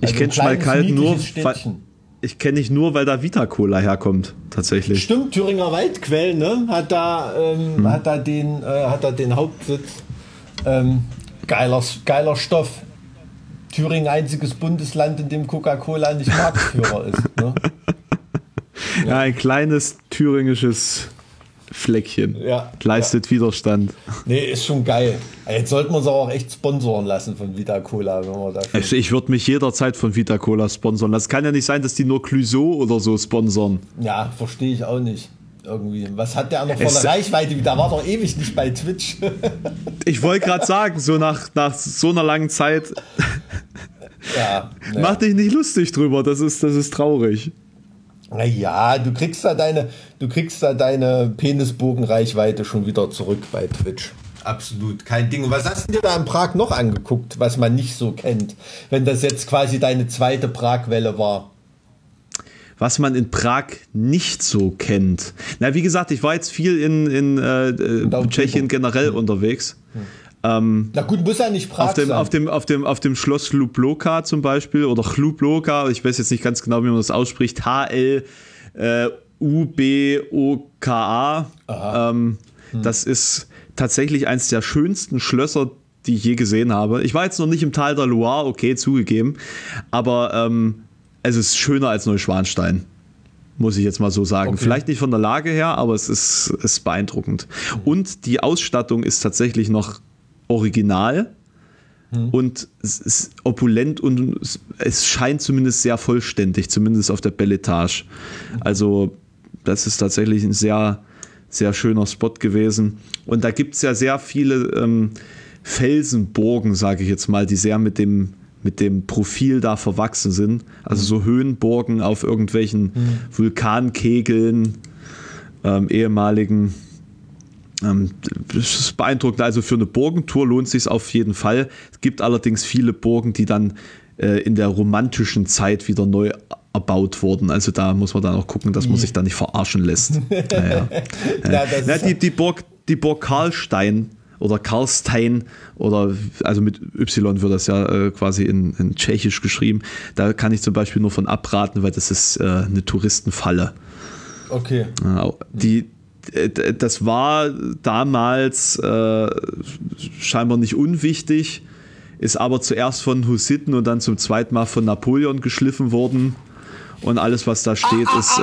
S2: Ich
S1: Also
S2: kenne
S1: ein kleines,
S2: Schmalkalden nur,
S1: Städtchen.
S2: ich kenne nicht nur, weil da Vita Cola herkommt, tatsächlich.
S1: Stimmt, Thüringer Waldquell, ne? Hat da, ähm, hat da den, äh, hat da den Hauptsitz. Ähm, geiler, geiler Stoff. Thüringen einziges Bundesland, in dem Coca-Cola nicht Marktführer ist. Ne?
S2: Ja, ein kleines thüringisches Fleckchen
S1: Ja,
S2: leistet Widerstand.
S1: Nee, ist schon geil. Jetzt sollten wir uns auch echt sponsoren lassen von Vita Cola, wenn wir da
S2: Also ich würde mich jederzeit von Vita Cola sponsern. Das kann ja nicht sein, dass die nur Clouseau oder so sponsern.
S1: Ja, verstehe ich auch nicht. Irgendwie. Was hat der noch von der Reichweite? Da war doch ewig nicht bei Twitch.
S2: Ich wollte gerade sagen, so nach, nach so einer langen Zeit,
S1: ja, ne.
S2: mach dich nicht lustig drüber, das ist, das ist traurig.
S1: Naja, du kriegst da deine, du kriegst da deine Penisbogenreichweite schon wieder zurück bei Twitch. Absolut, kein Ding. Und was hast du dir da in Prag noch angeguckt, was man nicht so kennt? Wenn das jetzt quasi deine zweite Prag-Welle war.
S2: Was man in Prag nicht so kennt. Na, wie gesagt, ich war jetzt viel in, in äh, äh, Tschechien generell unterwegs.
S1: Na gut, muss ja nicht Prag
S2: Auf dem,
S1: sein.
S2: auf, dem, auf, dem, auf dem Schloss Hlubloka zum Beispiel oder Chlubloka, ich weiß jetzt nicht ganz genau, wie man das ausspricht, H-L-U-B-O-K-A. Ähm, Das ist tatsächlich eines der schönsten Schlösser, die ich je gesehen habe. Ich war jetzt noch nicht im Tal der Loire, okay, zugegeben, aber ähm, es ist schöner als Neuschwanstein. muss ich jetzt mal so sagen.
S1: Okay.
S2: Vielleicht nicht von der Lage her, aber es ist, ist beeindruckend. Und die Ausstattung ist tatsächlich noch original und es ist opulent und es- scheint zumindest sehr vollständig, zumindest auf der Belletage. Also das ist tatsächlich ein sehr, sehr schöner Spot gewesen. Und da gibt es ja sehr viele ähm, Felsenburgen, sage ich jetzt mal, die sehr mit dem, mit dem Profil da verwachsen sind. Also so Höhenburgen auf irgendwelchen Vulkankegeln, ähm, ehemaligen. Ähm, das ist beeindruckend. Also für eine Burgentour lohnt sich auf jeden Fall. Es gibt allerdings viele Burgen, die dann äh, in der romantischen Zeit wieder neu erbaut wurden. Also da muss man dann auch gucken, dass man sich da nicht verarschen lässt. Naja.
S1: Ja,
S2: Na, die, die, Burg, die Burg Karlstein oder Karlstein oder also mit Y wird das ja äh, quasi in, in Tschechisch geschrieben. Da kann ich zum Beispiel nur von abraten, weil das ist äh, eine Touristenfalle.
S1: Okay.
S2: Ja, Die, äh, das war damals äh, scheinbar nicht unwichtig, ist aber zuerst von Hussiten und dann zum zweiten Mal von Napoleon geschliffen worden. Und alles, was da steht, ist.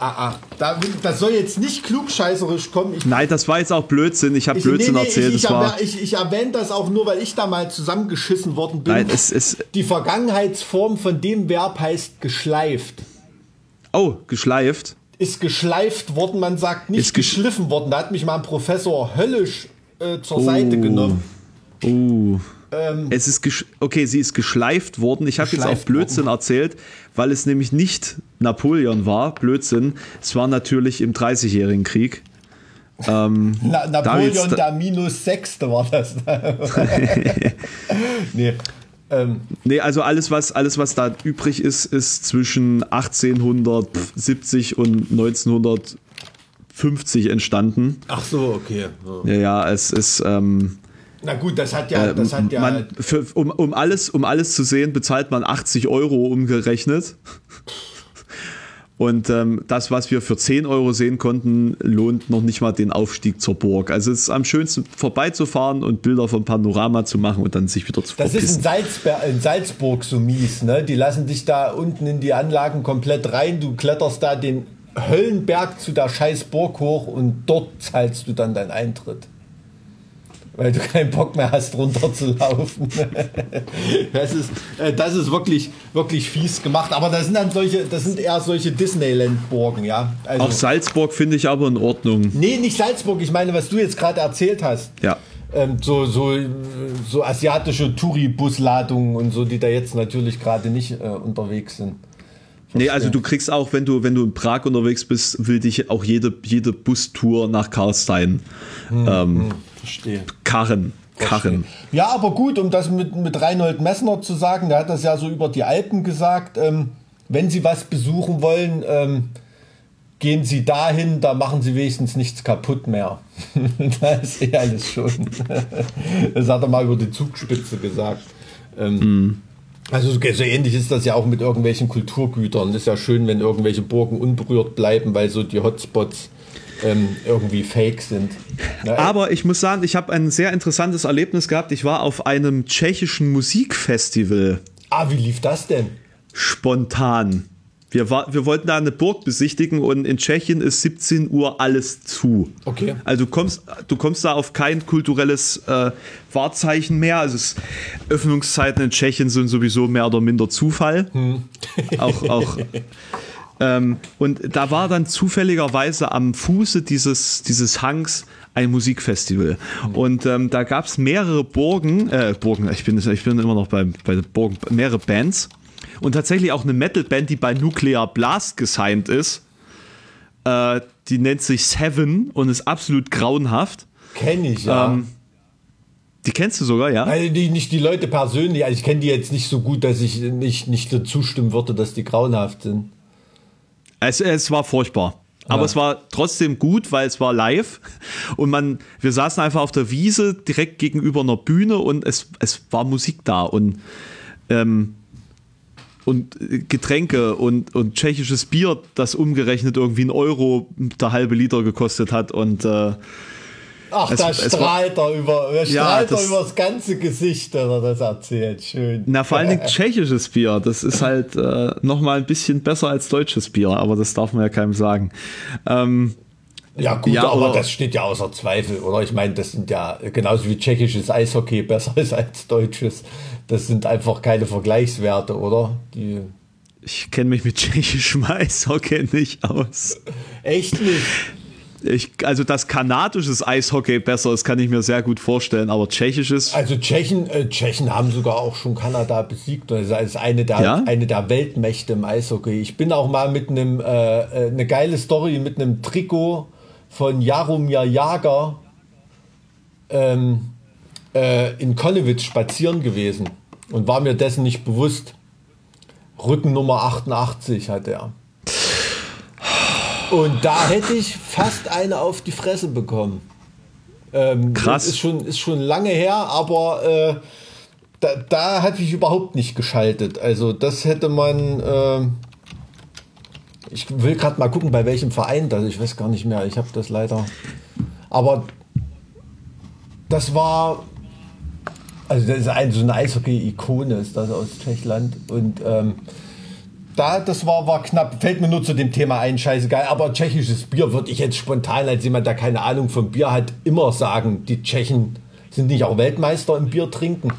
S2: Äh,
S1: Da, das soll jetzt nicht klugscheißerisch kommen. Ich,
S2: nein, das war jetzt auch Blödsinn. Ich habe Blödsinn
S1: nee, nee,
S2: erzählt.
S1: Ich, ich,
S2: es war,
S1: ich, ich erwähne das auch nur, weil ich da mal zusammengeschissen worden bin.
S2: nein, es ist.
S1: Die Vergangenheitsform von dem Verb heißt geschleift.
S2: Oh, geschleift.
S1: Ist geschleift worden, man sagt nicht geschliffen worden. Da hat mich mal ein Professor höllisch äh, zur Seite genommen.
S2: Oh. Es ist gesch okay, sie ist geschleift worden. Ich habe jetzt auch Blödsinn erzählt, weil es nämlich nicht Napoleon war. Blödsinn. Es war natürlich im Dreißigjährigen Krieg.
S1: Na, Napoleon der minus Sechste war das. nee. Ähm,
S2: Nee, also alles was, alles, was da übrig ist, ist zwischen 1870 und 1950 entstanden.
S1: ach so, okay. Ja.
S2: Ja, ja, es ist. Ähm,
S1: Na gut, das hat ja, das hat ja.
S2: man, für, um, um, alles, um alles zu sehen, bezahlt man 80 Euro umgerechnet. Und ähm, das, was wir für 10 Euro sehen konnten, lohnt noch nicht mal den Aufstieg zur Burg. Also es ist am schönsten vorbeizufahren und Bilder vom Panorama zu machen und dann sich wieder zu
S1: Das ist
S2: verpissen.
S1: in, Salzber in Salzburg so mies, ne? Die lassen dich da unten in die Anlagen komplett rein. Du kletterst da den Höllenberg zu der scheiß Burg hoch und dort zahlst du dann deinen Eintritt. Weil du keinen Bock mehr hast, runterzulaufen. das ist, äh, das ist wirklich, wirklich fies gemacht. Aber das sind dann solche, das sind eher solche Disneyland-Burgen, ja. Also,
S2: Auch Salzburg finde ich aber in Ordnung.
S1: nee, nicht Salzburg. Ich meine, was du jetzt gerade erzählt hast.
S2: Ja.
S1: Ähm, so, so, so asiatische Touri-Busladungen und so, die da jetzt natürlich gerade nicht äh, unterwegs sind.
S2: Nee, also du kriegst auch, wenn du, wenn du in Prag unterwegs bist, will dich auch jede, jede Bustour nach Karlstein ähm,
S1: Verstehe.
S2: karren. Karren.
S1: Ja, aber gut, um das mit, mit Reinhold Messner zu sagen, der hat das ja so über die Alpen gesagt, ähm, wenn Sie was besuchen wollen, ähm, gehen Sie dahin, da machen Sie wenigstens nichts kaputt mehr. da ist eh alles schon. das hat er mal über die Zugspitze gesagt. Ähm, Also so so ähnlich ist das ja auch mit irgendwelchen Kulturgütern. Ist ja schön, wenn irgendwelche Burgen unberührt bleiben, weil so die Hotspots ähm, irgendwie fake sind. Ja,
S2: Aber ich muss sagen, ich habe ein sehr interessantes Erlebnis gehabt. Ich war auf einem tschechischen Musikfestival
S1: ah, wie lief das denn?
S2: spontan. Wir, war, wir wollten da eine Burg besichtigen und in Tschechien ist 17 Uhr alles zu.
S1: Okay.
S2: Also du kommst, du kommst da auf kein kulturelles äh, Wahrzeichen mehr. Also es, Öffnungszeiten in Tschechien sind sowieso mehr oder minder Zufall. auch, auch. Ähm, und da war dann zufälligerweise am Fuße dieses, dieses Hangs ein Musikfestival. Und ähm, da gab es mehrere Burgen, äh, Burgen, ich bin, ich bin immer noch bei, bei den Burgen, mehrere Bands. Und tatsächlich auch eine Metalband, die bei Nuclear Blast gesigned ist. Äh, die nennt sich Seven und ist absolut grauenhaft.
S1: Kenne ich, ja.
S2: Ähm, die kennst du sogar, ja?
S1: Also die, nicht die Leute persönlich, also ich kenne die jetzt nicht so gut, dass ich nicht, nicht dazu stimmen würde, dass die grauenhaft sind.
S2: Es, es war furchtbar. Aber
S1: Ja.
S2: es war trotzdem gut, weil es war live und man, wir saßen einfach auf der Wiese direkt gegenüber einer Bühne und es, es war Musik da und, ähm, und Getränke und, und tschechisches Bier, das umgerechnet irgendwie ein Euro der halbe Liter gekostet hat und äh,
S1: Ach,
S2: Es-
S1: da
S2: es war-
S1: strahlt er über, er
S2: Ja,
S1: strahlt
S2: das-
S1: er über das ganze Gesicht, wenn er das erzählt. Schön.
S2: Na, vor allen Dingen tschechisches Bier. Das ist halt äh, nochmal ein bisschen besser als deutsches Bier, aber das darf man ja keinem sagen. Ähm,
S1: Ja, gut,
S2: Ja,
S1: aber das steht ja außer Zweifel, oder? Ich meine, das sind ja genauso wie tschechisches Eishockey besser ist als deutsches. Das sind einfach keine Vergleichswerte, oder? Die
S2: ich kenne mich mit tschechischem Eishockey nicht aus.
S1: echt nicht.
S2: Ich, also, dass kanadisches Eishockey besser ist, kann ich mir sehr gut vorstellen, aber tschechisches.
S1: Also Tschechen, äh, Tschechen haben sogar auch schon Kanada besiegt. Das ist eine der,
S2: Ja?
S1: eine der Weltmächte im Eishockey. Ich bin auch mal mit einem, äh, äh, eine geile Story mit einem Trikot von Jaromir Jager ähm, äh, in Konnewitz spazieren gewesen und war mir dessen nicht bewusst. Rückennummer 88 hat er. Und da hätte ich fast eine auf die Fresse bekommen. Ähm,
S2: Krass.
S1: das Ist schon, ist schon lange her, aber äh, da, da hatte ich überhaupt nicht geschaltet. Also das hätte man. ähm, ich will gerade mal gucken, bei welchem Verein das. Ich weiß gar nicht mehr. Ich habe das leider. Aber das war. Also das ist ein, so eine Eishockey-Ikone, ist das aus Tschechland. Und ähm, da, das war, war knapp. Fällt mir nur zu dem Thema ein, scheißegal. Aber tschechisches Bier würde ich jetzt spontan als jemand, der keine Ahnung vom Bier hat, immer sagen, die Tschechen sind nicht auch Weltmeister im Bier trinken.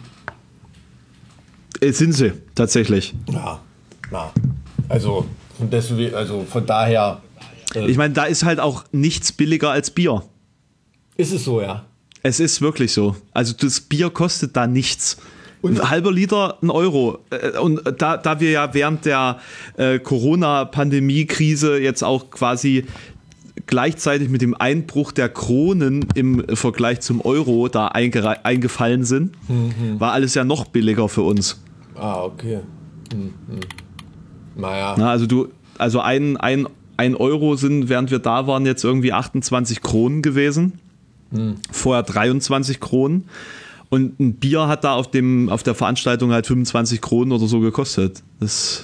S2: Äh, sind sie, tatsächlich.
S1: Ja, na. Also, von deswegen, also von daher
S2: Ich meine, da ist halt auch nichts billiger als Bier.
S1: ist es so, ja.
S2: Es ist wirklich so. Also das Bier kostet da nichts.
S1: Und-
S2: ein halber Liter, ein Euro. Äh, Und da, da wir ja während der äh, Corona-Pandemie-Krise jetzt auch quasi gleichzeitig mit dem Einbruch der Kronen im Vergleich zum Euro da eingefallen sind, war alles ja noch billiger für uns.
S1: Ah, okay. Hm, hm. Naja.
S2: Na, also du, also ein, ein, ein Euro sind, während wir da waren, jetzt irgendwie 28 Kronen gewesen. Vorher 23 Kronen. Und ein Bier hat da auf, dem, auf der Veranstaltung halt 25 Kronen oder so gekostet. Das,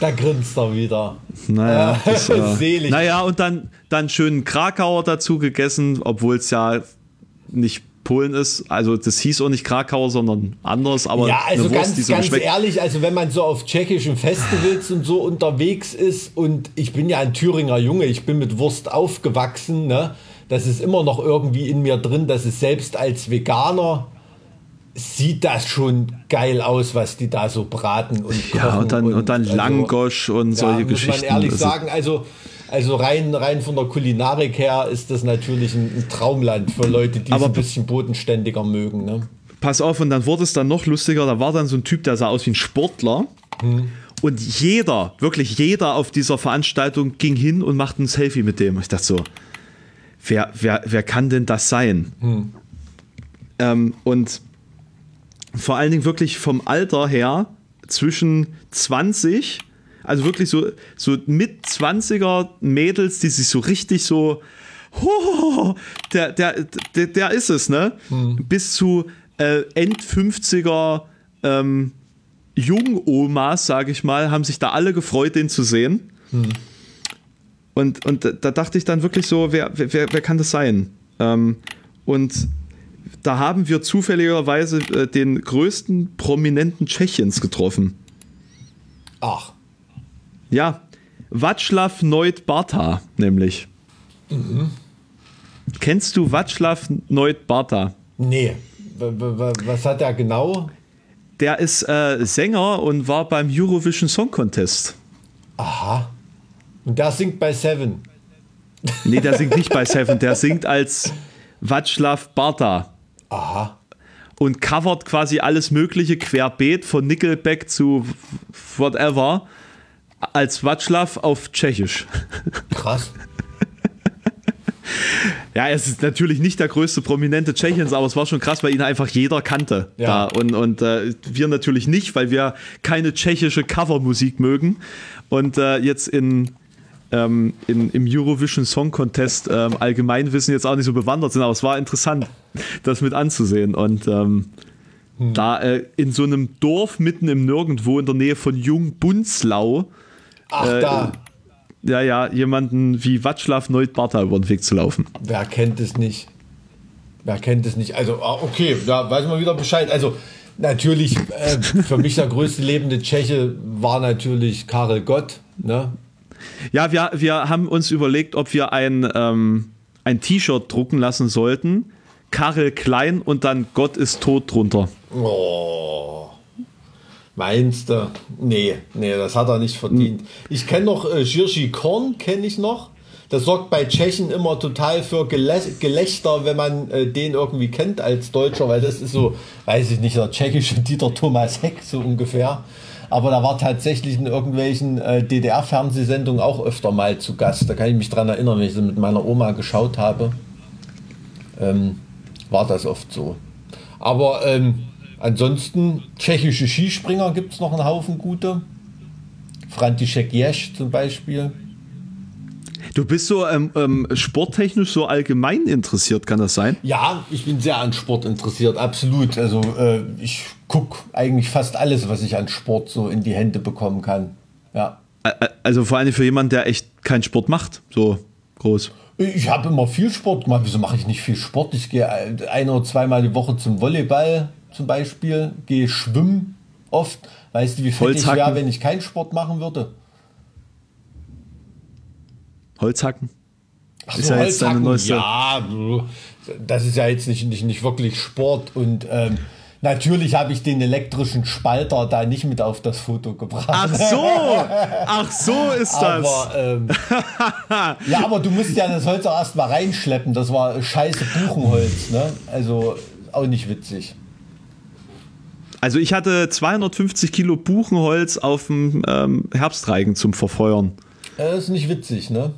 S1: Da grinst er wieder.
S2: naja, das, äh,
S1: Selig.
S2: naja, und dann, dann schön Krakauer dazu gegessen, obwohl es ja nicht Polen ist. Also das hieß auch nicht Krakauer, sondern anders. Aber
S1: Ja, also
S2: Wurst,
S1: ganz,
S2: so
S1: ganz ehrlich, also wenn man so auf tschechischen Festivals und so unterwegs ist und ich bin ja ein Thüringer Junge, ich bin mit Wurst aufgewachsen, ne? Das ist immer noch irgendwie in mir drin, dass es selbst als Veganer sieht das schon geil aus, was die da so braten und
S2: Ja,
S1: kochen
S2: und dann, und dann
S1: also-
S2: Langosch und solche
S1: ja,
S2: Geschichten.
S1: Muss man ehrlich
S2: Also-
S1: sagen, also, also rein, rein von der Kulinarik her ist das natürlich ein, ein Traumland für Leute, die es
S2: Aber
S1: ein bisschen bodenständiger mögen. Ne?
S2: pass auf, und dann wurde es dann noch lustiger. Da war dann so ein Typ, der sah aus wie ein Sportler. Und jeder, wirklich jeder auf dieser Veranstaltung ging hin und machte ein Selfie mit dem. Ich dachte so, wer, wer, wer kann denn das sein? Ähm, und vor allen Dingen wirklich vom Alter her zwischen 20, also wirklich so, so mit 20er Mädels, die sich so richtig so, ho, der, der, der, der ist es, ne? Bis zu äh, End 50er ähm, Jungomas, sage ich mal, haben sich da alle gefreut, den zu sehen. Und, und da- da dachte ich dann wirklich so, wer, wer, wer kann das sein? Ähm, und da haben wir zufälligerweise äh, den größten Prominenten Tschechiens getroffen.
S1: Ach,
S2: Ja, Václav Neut Barta, nämlich. Kennst du Václav Neut Barta?
S1: nee. Was hat er genau?
S2: Der ist äh, Sänger und war beim Eurovision Song Contest.
S1: Aha. Und der singt bei Seven.
S2: Nee, der singt nicht bei Seven, der singt als Václav Barta.
S1: Aha.
S2: und covert quasi alles Mögliche querbeet von Nickelback zu whatever als Václav auf Tschechisch.
S1: Krass.
S2: Ja, es ist natürlich nicht der größte Prominente Tschechiens, aber es war schon krass, weil ihn einfach jeder kannte.
S1: Ja.
S2: Da. Und, und äh, wir natürlich nicht, weil wir keine tschechische Covermusik mögen. Und äh, jetzt in, ähm, in, im Eurovision Song Contest ähm, Allgemeinwissen jetzt auch nicht so bewandert sind, aber es war interessant, das mit anzusehen. Und ähm, da äh, in so einem Dorf mitten im Nirgendwo in der Nähe von Jungbunzlau,
S1: Ach,
S2: Äh,
S1: da.
S2: ja, ja, jemanden wie Václav Neut Barta über den Weg zu laufen.
S1: Wer kennt es nicht? wer kennt es nicht? Also, ah, okay, da weiß man wieder Bescheid. Also, natürlich, äh, für mich der größte lebende Tscheche war natürlich Karel Gott. Ne?
S2: Ja, wir, wir haben uns überlegt, ob wir ein, ähm, ein T-Shirt drucken lassen sollten. Karel Klein und dann Gott ist tot drunter.
S1: Oh. Meinst du? Nee, nee, das hat er nicht verdient. Ich kenne noch äh, Jirschi Korn, kenne ich noch. Das sorgt bei Tschechen immer total für Gelä Gelächter, wenn man äh, den irgendwie kennt als Deutscher, weil das ist so, weiß ich nicht, der tschechische Dieter Thomas Heck so ungefähr. Aber da war tatsächlich in irgendwelchen äh, DDR-Fernsehsendungen auch öfter mal zu Gast. Da kann ich mich dran erinnern, wenn ich sie mit meiner Oma geschaut habe. Ähm, war das oft so. Aber ähm, ansonsten, tschechische Skispringer gibt es noch einen Haufen gute. František Jesch zum Beispiel.
S2: Du bist so ähm, ähm, sporttechnisch so allgemein interessiert, kann das sein?
S1: Ja, ich bin sehr an Sport interessiert, absolut. Also äh, ich gucke eigentlich fast alles, was ich an Sport so in die Hände bekommen kann. Ja.
S2: Also vor allem für jemanden, der echt keinen Sport macht, so groß.
S1: Ich habe immer viel Sport gemacht. Wieso mache ich nicht viel Sport? Ich gehe ein oder zweimal die Woche zum Volleyball zum Beispiel, gehe schwimmen oft. Weißt du, wie fett ich wäre, wenn ich keinen Sport machen würde?
S2: Holzhacken?
S1: Ach so, ist ja Holzhacken, ja, das ist ja jetzt nicht, nicht, nicht wirklich Sport und ähm, Natürlich habe ich den elektrischen Spalter da nicht mit auf das Foto gebracht.
S2: Ach so, ach so ist das.
S1: Aber, ähm, ja, aber du musst ja das Holz auch erst mal reinschleppen. Das war scheiße Buchenholz, ne? Also auch nicht witzig.
S2: Also ich hatte 250 Kilo Buchenholz auf dem ähm, Herbstreigen zum Verfeuern.
S1: Das ist nicht witzig, ne?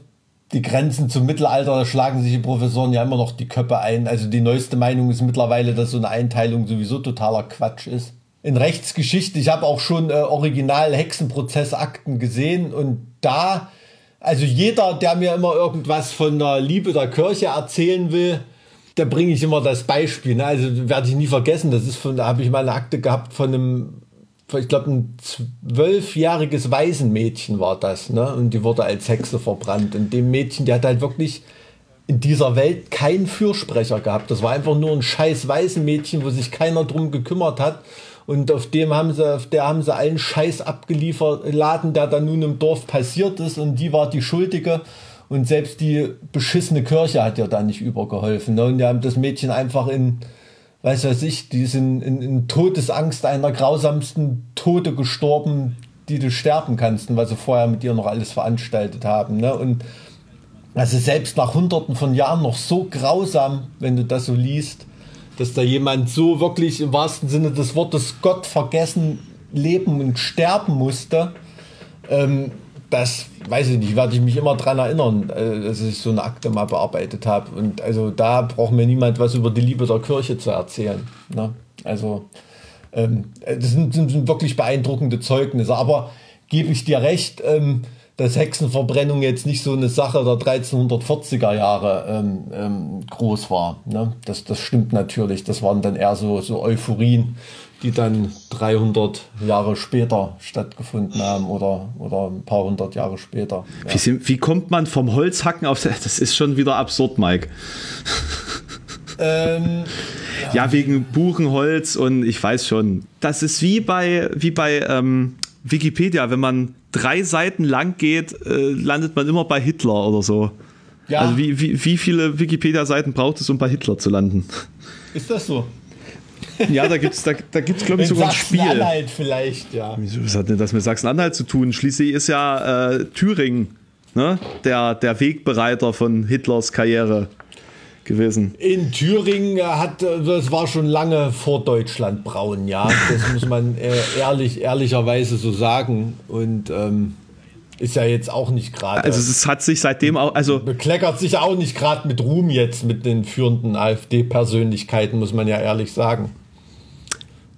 S1: Die Grenzen zum Mittelalter, da schlagen sich die Professoren ja immer noch die Köpfe ein. Also die neueste Meinung ist mittlerweile, dass so eine Einteilung sowieso totaler Quatsch ist. In Rechtsgeschichte, ich habe auch schon äh, original Hexenprozessakten gesehen und da, also jeder, der mir immer irgendwas von der Liebe der Kirche erzählen will, da bringe ich immer das Beispiel. Ne? Also werde ich nie vergessen, das ist von, da habe ich mal eine Akte gehabt von einem ich glaube, ein zwölfjähriges Waisenmädchen war das, ne? Und die wurde als Hexe verbrannt. Und dem Mädchen, die hat halt wirklich in dieser Welt keinen Fürsprecher gehabt. Das war einfach nur ein scheiß Waisenmädchen, wo sich keiner drum gekümmert hat. Und auf dem haben sie, auf der haben sie allen Scheiß abgeliefert, Laden, der da nun im Dorf passiert ist. Und die war die Schuldige. Und selbst die beschissene Kirche hat ja da nicht übergeholfen. Ne? Und die haben das Mädchen einfach in, weiß was ich, die sind in, in Todesangst einer grausamsten Tote gestorben, die du sterben kannst und was sie vorher mit dir noch alles veranstaltet haben. Ne? Und also selbst nach hunderten von Jahren noch so grausam, wenn du das so liest, dass da jemand so wirklich im wahrsten Sinne des Wortes Gott vergessen leben und sterben musste. Ähm, das weiß ich nicht, werde ich mich immer daran erinnern, äh, dass ich so eine Akte mal bearbeitet habe. Und also da braucht mir niemand was über die Liebe der Kirche zu erzählen. Ne? Also ähm, das sind, sind, wirklich beeindruckende Zeugnisse. Aber gebe ich dir recht, ähm, dass Hexenverbrennung jetzt nicht so eine Sache der 1340er Jahre ähm, ähm, groß war. Ne? Das, das stimmt natürlich. Das waren dann eher so, so Euphorien die dann 300 Jahre später stattgefunden haben oder, oder ein paar hundert Jahre später.
S2: Ja. Wie, wie, kommt man vom Holzhacken auf. Das ist schon wieder absurd, Mike. Ähm, ja. ja. wegen Buchenholz und ich weiß schon. Das ist wie bei, wie bei ähm, Wikipedia. Wenn man drei Seiten lang geht, äh, landet man immer bei Hitler oder so. Ja. Also wie, wie, wie viele Wikipedia-Seiten braucht es, um bei Hitler zu landen?
S1: Ist das so?
S2: Ja, da gibt es, da, da gibt's, glaube ich, sogar ein Spiel.
S1: Sachsen-Anhalt vielleicht, ja.
S2: Was hat denn das mit Sachsen-Anhalt zu tun? Schließlich ist ja äh, Thüringen ne? der, der Wegbereiter von Hitlers Karriere gewesen.
S1: In Thüringen hat, das war schon lange vor Deutschland braun, ja. Das muss man äh, ehrlich, ehrlicherweise so sagen. Und ähm, ist ja jetzt auch nicht gerade.
S2: Also es hat sich seitdem auch, also
S1: bekleckert sich auch nicht gerade mit Ruhm jetzt mit den führenden AfD-Persönlichkeiten, muss man ja ehrlich sagen.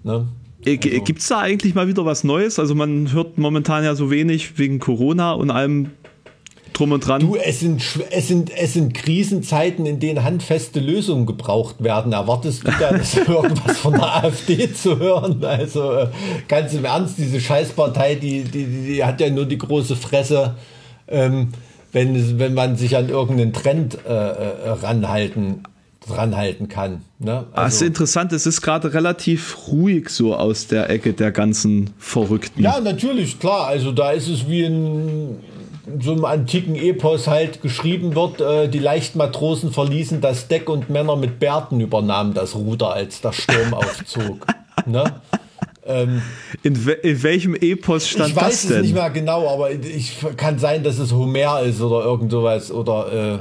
S2: Ne? Äh, also. Gibt es da eigentlich mal wieder was Neues? Also man hört momentan ja so wenig wegen Corona und allem drum und dran.
S1: Du, es sind, es sind, es sind Krisenzeiten, in denen handfeste Lösungen gebraucht werden. Erwartest du da irgendwas von der AfD zu hören? Also äh, ganz im Ernst, diese Scheißpartei, die, die, die hat ja nur die große Fresse, ähm, wenn, wenn man sich an irgendeinen Trend äh, äh ranhalten dranhalten kann. Ne?
S2: Also, das ist interessant, es ist gerade relativ ruhig so aus der Ecke der ganzen Verrückten.
S1: Ja, natürlich, klar. Also da ist es wie in so einem antiken Epos halt geschrieben wird, äh, die Leichtmatrosen verließen das Deck und Männer mit Bärten übernahmen das Ruder, als der Sturm aufzog. Ne?
S2: Ähm, in, we in, welchem Epos stand das denn? Ich weiß es
S1: nicht mehr genau, aber ich kann sein, dass es Homer ist oder irgend sowas oder äh,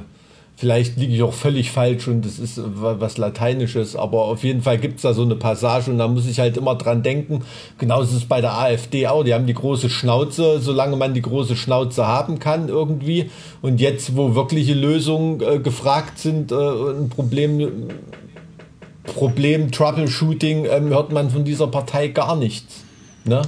S1: Vielleicht liege ich auch völlig falsch und das ist was Lateinisches, aber auf jeden Fall gibt es da so eine Passage und da muss ich halt immer dran denken. Genauso ist es bei der AfD auch. Die haben die große Schnauze, solange man die große Schnauze haben kann irgendwie. Und jetzt, wo wirkliche Lösungen äh, gefragt sind, äh, ein Problem, Problem Troubleshooting, äh, hört man von dieser Partei gar nichts. Ne?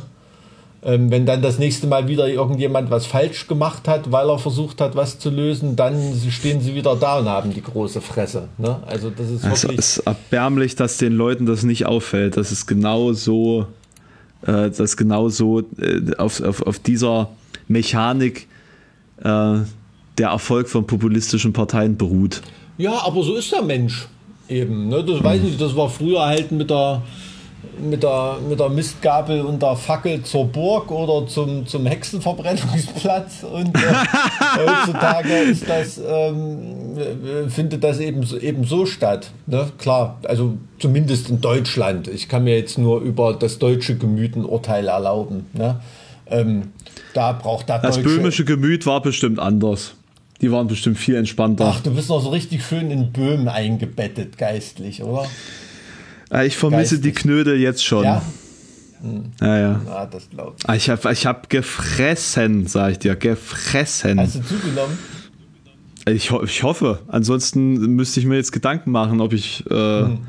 S1: Ähm, wenn dann das nächste Mal wieder irgendjemand was falsch gemacht hat, weil er versucht hat, was zu lösen, dann stehen sie wieder da und haben die große Fresse. Ne? Also das ist
S2: also wirklich. Es ist erbärmlich, dass den Leuten das nicht auffällt. Das ist genau so, äh, dass genau so äh, auf, auf, auf dieser Mechanik äh, der Erfolg von populistischen Parteien beruht.
S1: Ja, aber so ist der Mensch eben. Ne? Das weiß ich, das war früher halt mit der mit der, mit der Mistgabel und der Fackel zur Burg oder zum, zum Hexenverbrennungsplatz. Und äh, heutzutage ist das, ähm, findet das eben, eben so statt. Ne? Klar, also zumindest in Deutschland. Ich kann mir jetzt nur über das deutsche Gemüt ein Urteil erlauben. Ne? Ähm, da braucht der
S2: Das böhmische Gemüt war bestimmt anders. Die waren bestimmt viel entspannter.
S1: Ach, du bist noch so richtig schön in Böhmen eingebettet, geistlich, oder?
S2: Ah, ich vermisse Geistig. die Knödel jetzt schon. Ja. Hm. Ja, ja. Ah, das glaub ich. Ah, ich habe ich hab gefressen, sag ich dir. Gefressen.
S1: Hast du zugenommen?
S2: Ich, ich hoffe. Ansonsten müsste ich mir jetzt Gedanken machen, ob ich. Äh, hm.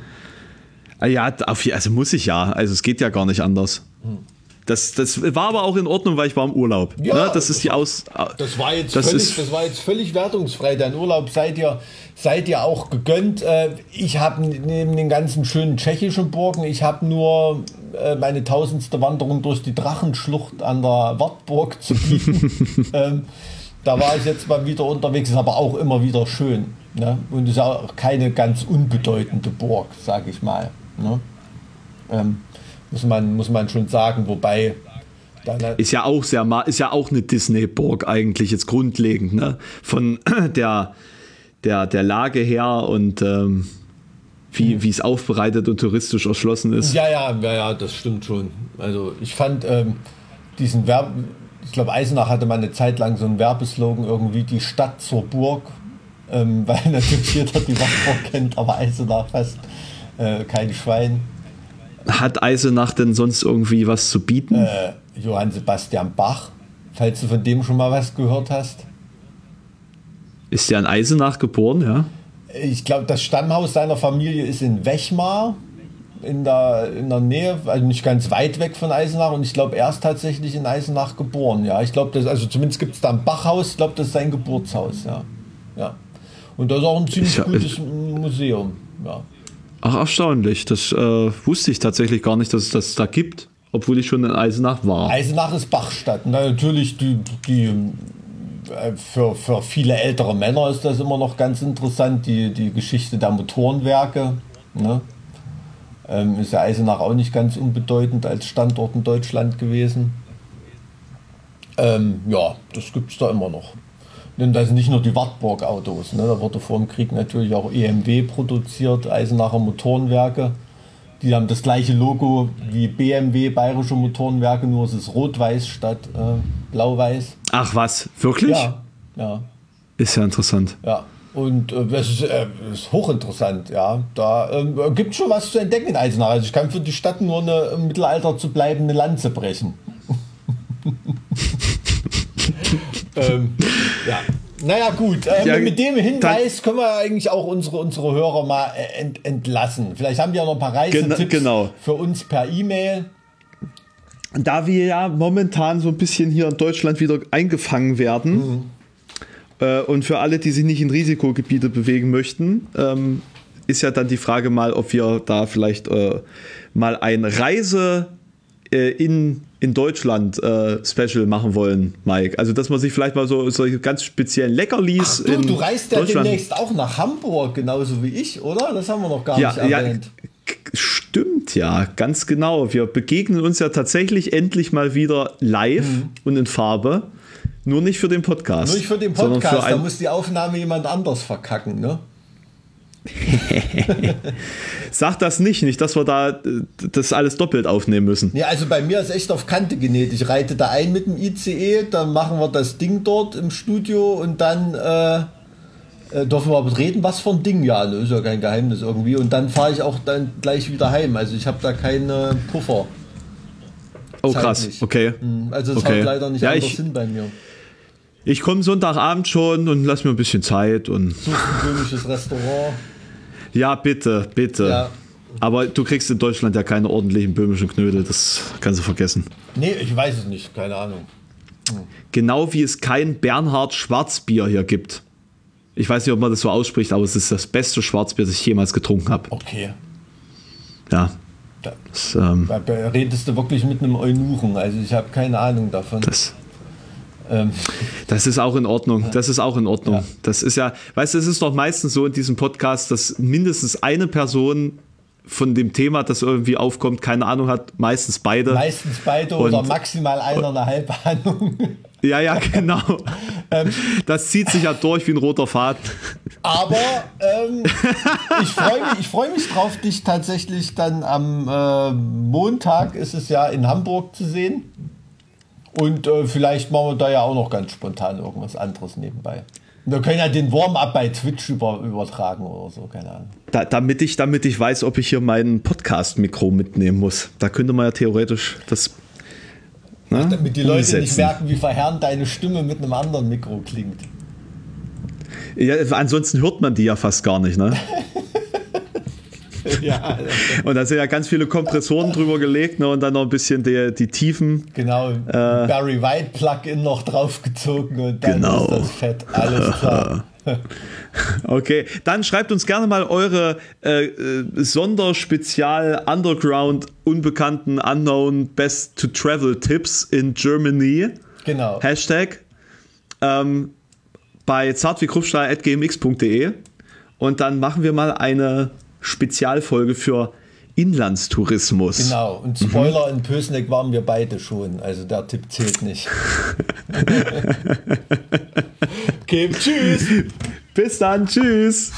S2: Ja, auf, also muss ich ja. Also es geht ja gar nicht anders. Hm. Das, das war aber auch in Ordnung, weil ich war im Urlaub. Ja, ne? das ist die Aus.
S1: Das war jetzt, das völlig, das war jetzt völlig wertungsfrei. Dein Urlaub seid ihr, seid ihr auch gegönnt. Äh, ich habe neben den ganzen schönen tschechischen Burgen, ich habe nur äh, meine tausendste Wanderung durch die Drachenschlucht an der Wartburg zu bieten. ähm, da war ich jetzt mal wieder unterwegs, ist aber auch immer wieder schön. Ne? Und ist auch keine ganz unbedeutende Burg, sage ich mal. Ne? Ähm, muss man, muss man schon sagen, wobei.
S2: Ist ja auch sehr ist ja auch eine Disney-Burg eigentlich jetzt grundlegend, ne? Von der, der, der Lage her und ähm, wie, mhm. wie es aufbereitet und touristisch erschlossen ist.
S1: Ja, ja, ja, ja, das stimmt schon. Also ich fand ähm, diesen Werb, ich glaube, Eisenach hatte mal eine Zeit lang so einen Werbeslogan irgendwie die Stadt zur Burg, ähm, weil natürlich jeder die Wartburg kennt, aber Eisenach fast äh, kein Schwein.
S2: Hat Eisenach denn sonst irgendwie was zu bieten?
S1: Äh, Johann Sebastian Bach, falls du von dem schon mal was gehört hast.
S2: Ist der in Eisenach geboren, ja?
S1: Ich glaube, das Stammhaus seiner Familie ist in Wechmar, in der, in der Nähe, also nicht ganz weit weg von Eisenach. Und ich glaube, er ist tatsächlich in Eisenach geboren. Ja, ich glaube, also zumindest gibt es da ein Bachhaus. Ich glaube, das ist sein Geburtshaus. Ja, ja. Und das ist auch ein ziemlich ich, gutes Museum. Ja.
S2: Ach, erstaunlich. Das äh, wusste ich tatsächlich gar nicht, dass es das da gibt, obwohl ich schon in Eisenach war.
S1: Eisenach ist Bachstadt. Na, natürlich, die, die, äh, für, für viele ältere Männer ist das immer noch ganz interessant, die, die Geschichte der Motorenwerke. Ne? Ähm, ist ja Eisenach auch nicht ganz unbedeutend als Standort in Deutschland gewesen. Ähm, ja, das gibt es da immer noch. Denn das sind nicht nur die Wartburg-Autos. Ne? Da wurde vor dem Krieg natürlich auch EMW produziert, Eisenacher Motorenwerke. Die haben das gleiche Logo wie BMW, Bayerische Motorenwerke, nur es ist rot-weiß statt äh, blau-weiß.
S2: Ach was, wirklich?
S1: Ja, ja.
S2: Ist ja interessant.
S1: Ja. Und äh, das ist, äh, ist, hochinteressant, ja. Da ähm, gibt es schon was zu entdecken in Eisenach. Also ich kann für die Stadt nur eine im Mittelalter zu bleibende Lanze brechen. ähm, ja. Naja, gut. Ähm, ja, mit dem Hinweis können wir eigentlich auch unsere, unsere Hörer mal äh, ent, entlassen. Vielleicht haben die ja noch ein paar Reisetipps genau. für uns per E-Mail.
S2: Da wir ja momentan so ein bisschen hier in Deutschland wieder eingefangen werden mhm. äh, und für alle, die sich nicht in Risikogebiete bewegen möchten, ähm, ist ja dann die Frage mal, ob wir da vielleicht äh, mal eine Reise äh, in in Deutschland äh, Special machen wollen, Mike. Also, dass man sich vielleicht mal so, so ganz speziellen Leckerlis.
S1: Ach, du,
S2: in
S1: du reist ja demnächst auch nach Hamburg, genauso wie ich, oder? Das haben wir noch gar
S2: ja,
S1: nicht
S2: ja,
S1: erwähnt.
S2: Stimmt, ja, ganz genau. Wir begegnen uns ja tatsächlich endlich mal wieder live
S1: Mhm.
S2: und in Farbe. Nur nicht für den Podcast.
S1: Nur nicht für den Podcast,
S2: für
S1: da muss die Aufnahme jemand anders verkacken, ne?
S2: Sag das nicht, nicht, dass wir da äh, das alles doppelt aufnehmen müssen.
S1: Ja, also bei mir ist echt auf Kante genäht. Ich reite da ein mit dem ICE, dann machen wir das Ding dort im Studio und dann äh, äh, dürfen wir aber reden, was für ein Ding. Ja, das ist ja kein Geheimnis irgendwie. Und dann fahre ich auch dann gleich wieder heim. Also ich habe da keine Puffer.
S2: Oh, krass,
S1: zeitlich.
S2: okay.
S1: Mhm, Also es
S2: Okay.
S1: haut leider nicht
S2: Ja,
S1: anders
S2: ich-
S1: hin bei mir.
S2: Ich komme Sonntagabend schon und lass mir ein bisschen Zeit und
S1: Such ein böhmisches Restaurant.
S2: Ja, bitte, bitte.
S1: Ja.
S2: Aber du kriegst in Deutschland ja keine ordentlichen böhmischen Knödel, das kannst du vergessen.
S1: Nee, ich weiß es nicht, keine Ahnung.
S2: Genau wie es kein Bernhard Schwarzbier hier gibt. Ich weiß nicht, ob man das so ausspricht, aber es ist das beste Schwarzbier, das ich jemals getrunken habe.
S1: Okay.
S2: Ja.
S1: Da,
S2: Das, ähm,
S1: da redest du wirklich mit einem Eunuchen. Also ich habe keine Ahnung davon.
S2: das, das ist auch in Ordnung. Das ist auch in Ordnung.
S1: Ja.
S2: Das ist ja, weißt du, es ist doch meistens so in diesem Podcast, dass mindestens eine Person von dem Thema, das irgendwie aufkommt, keine Ahnung hat, meistens beide.
S1: meistens beide
S2: Und-
S1: oder maximal einer eine halbe Ahnung.
S2: Ja, ja, genau.
S1: Ähm.
S2: das zieht sich ja durch wie ein roter Faden.
S1: Aber ähm, ich freue mich, ich freu mich drauf, dich tatsächlich dann am äh, Montag ist es ja in Hamburg zu sehen. Und äh, vielleicht machen wir da ja auch noch ganz spontan irgendwas anderes nebenbei. Wir können ja den Warm-up bei Twitch über, übertragen oder so, keine Ahnung.
S2: Da, damit, ich, damit ich weiß, ob ich hier mein Podcast-Mikro mitnehmen muss. Da könnte man ja theoretisch das. Ne,
S1: Damit die Leute nicht merken, wie verheerend deine Stimme mit einem anderen Mikro klingt.
S2: Ja, ansonsten hört man die ja fast gar nicht, ne?
S1: ja,
S2: Und da sind ja ganz viele Kompressoren drüber gelegt, ne? Und dann noch ein bisschen die, die Tiefen.
S1: genau. Barry White Plugin noch draufgezogen und dann
S2: Genau.
S1: ist das fett. Alles klar.
S2: Okay, dann schreibt uns gerne mal eure äh, äh, Sonderspezial Underground Unbekannten Unknown Best to Travel Tipps in Germany.
S1: Genau.
S2: Hashtag ähm, bei zartwiekruppstahl.gmx.de und dann machen wir mal eine Spezialfolge für Inlandstourismus.
S1: Genau, und Spoiler, in Pösneck waren wir beide schon, also der Tipp zählt nicht. okay, tschüss.
S2: Bis dann, tschüss.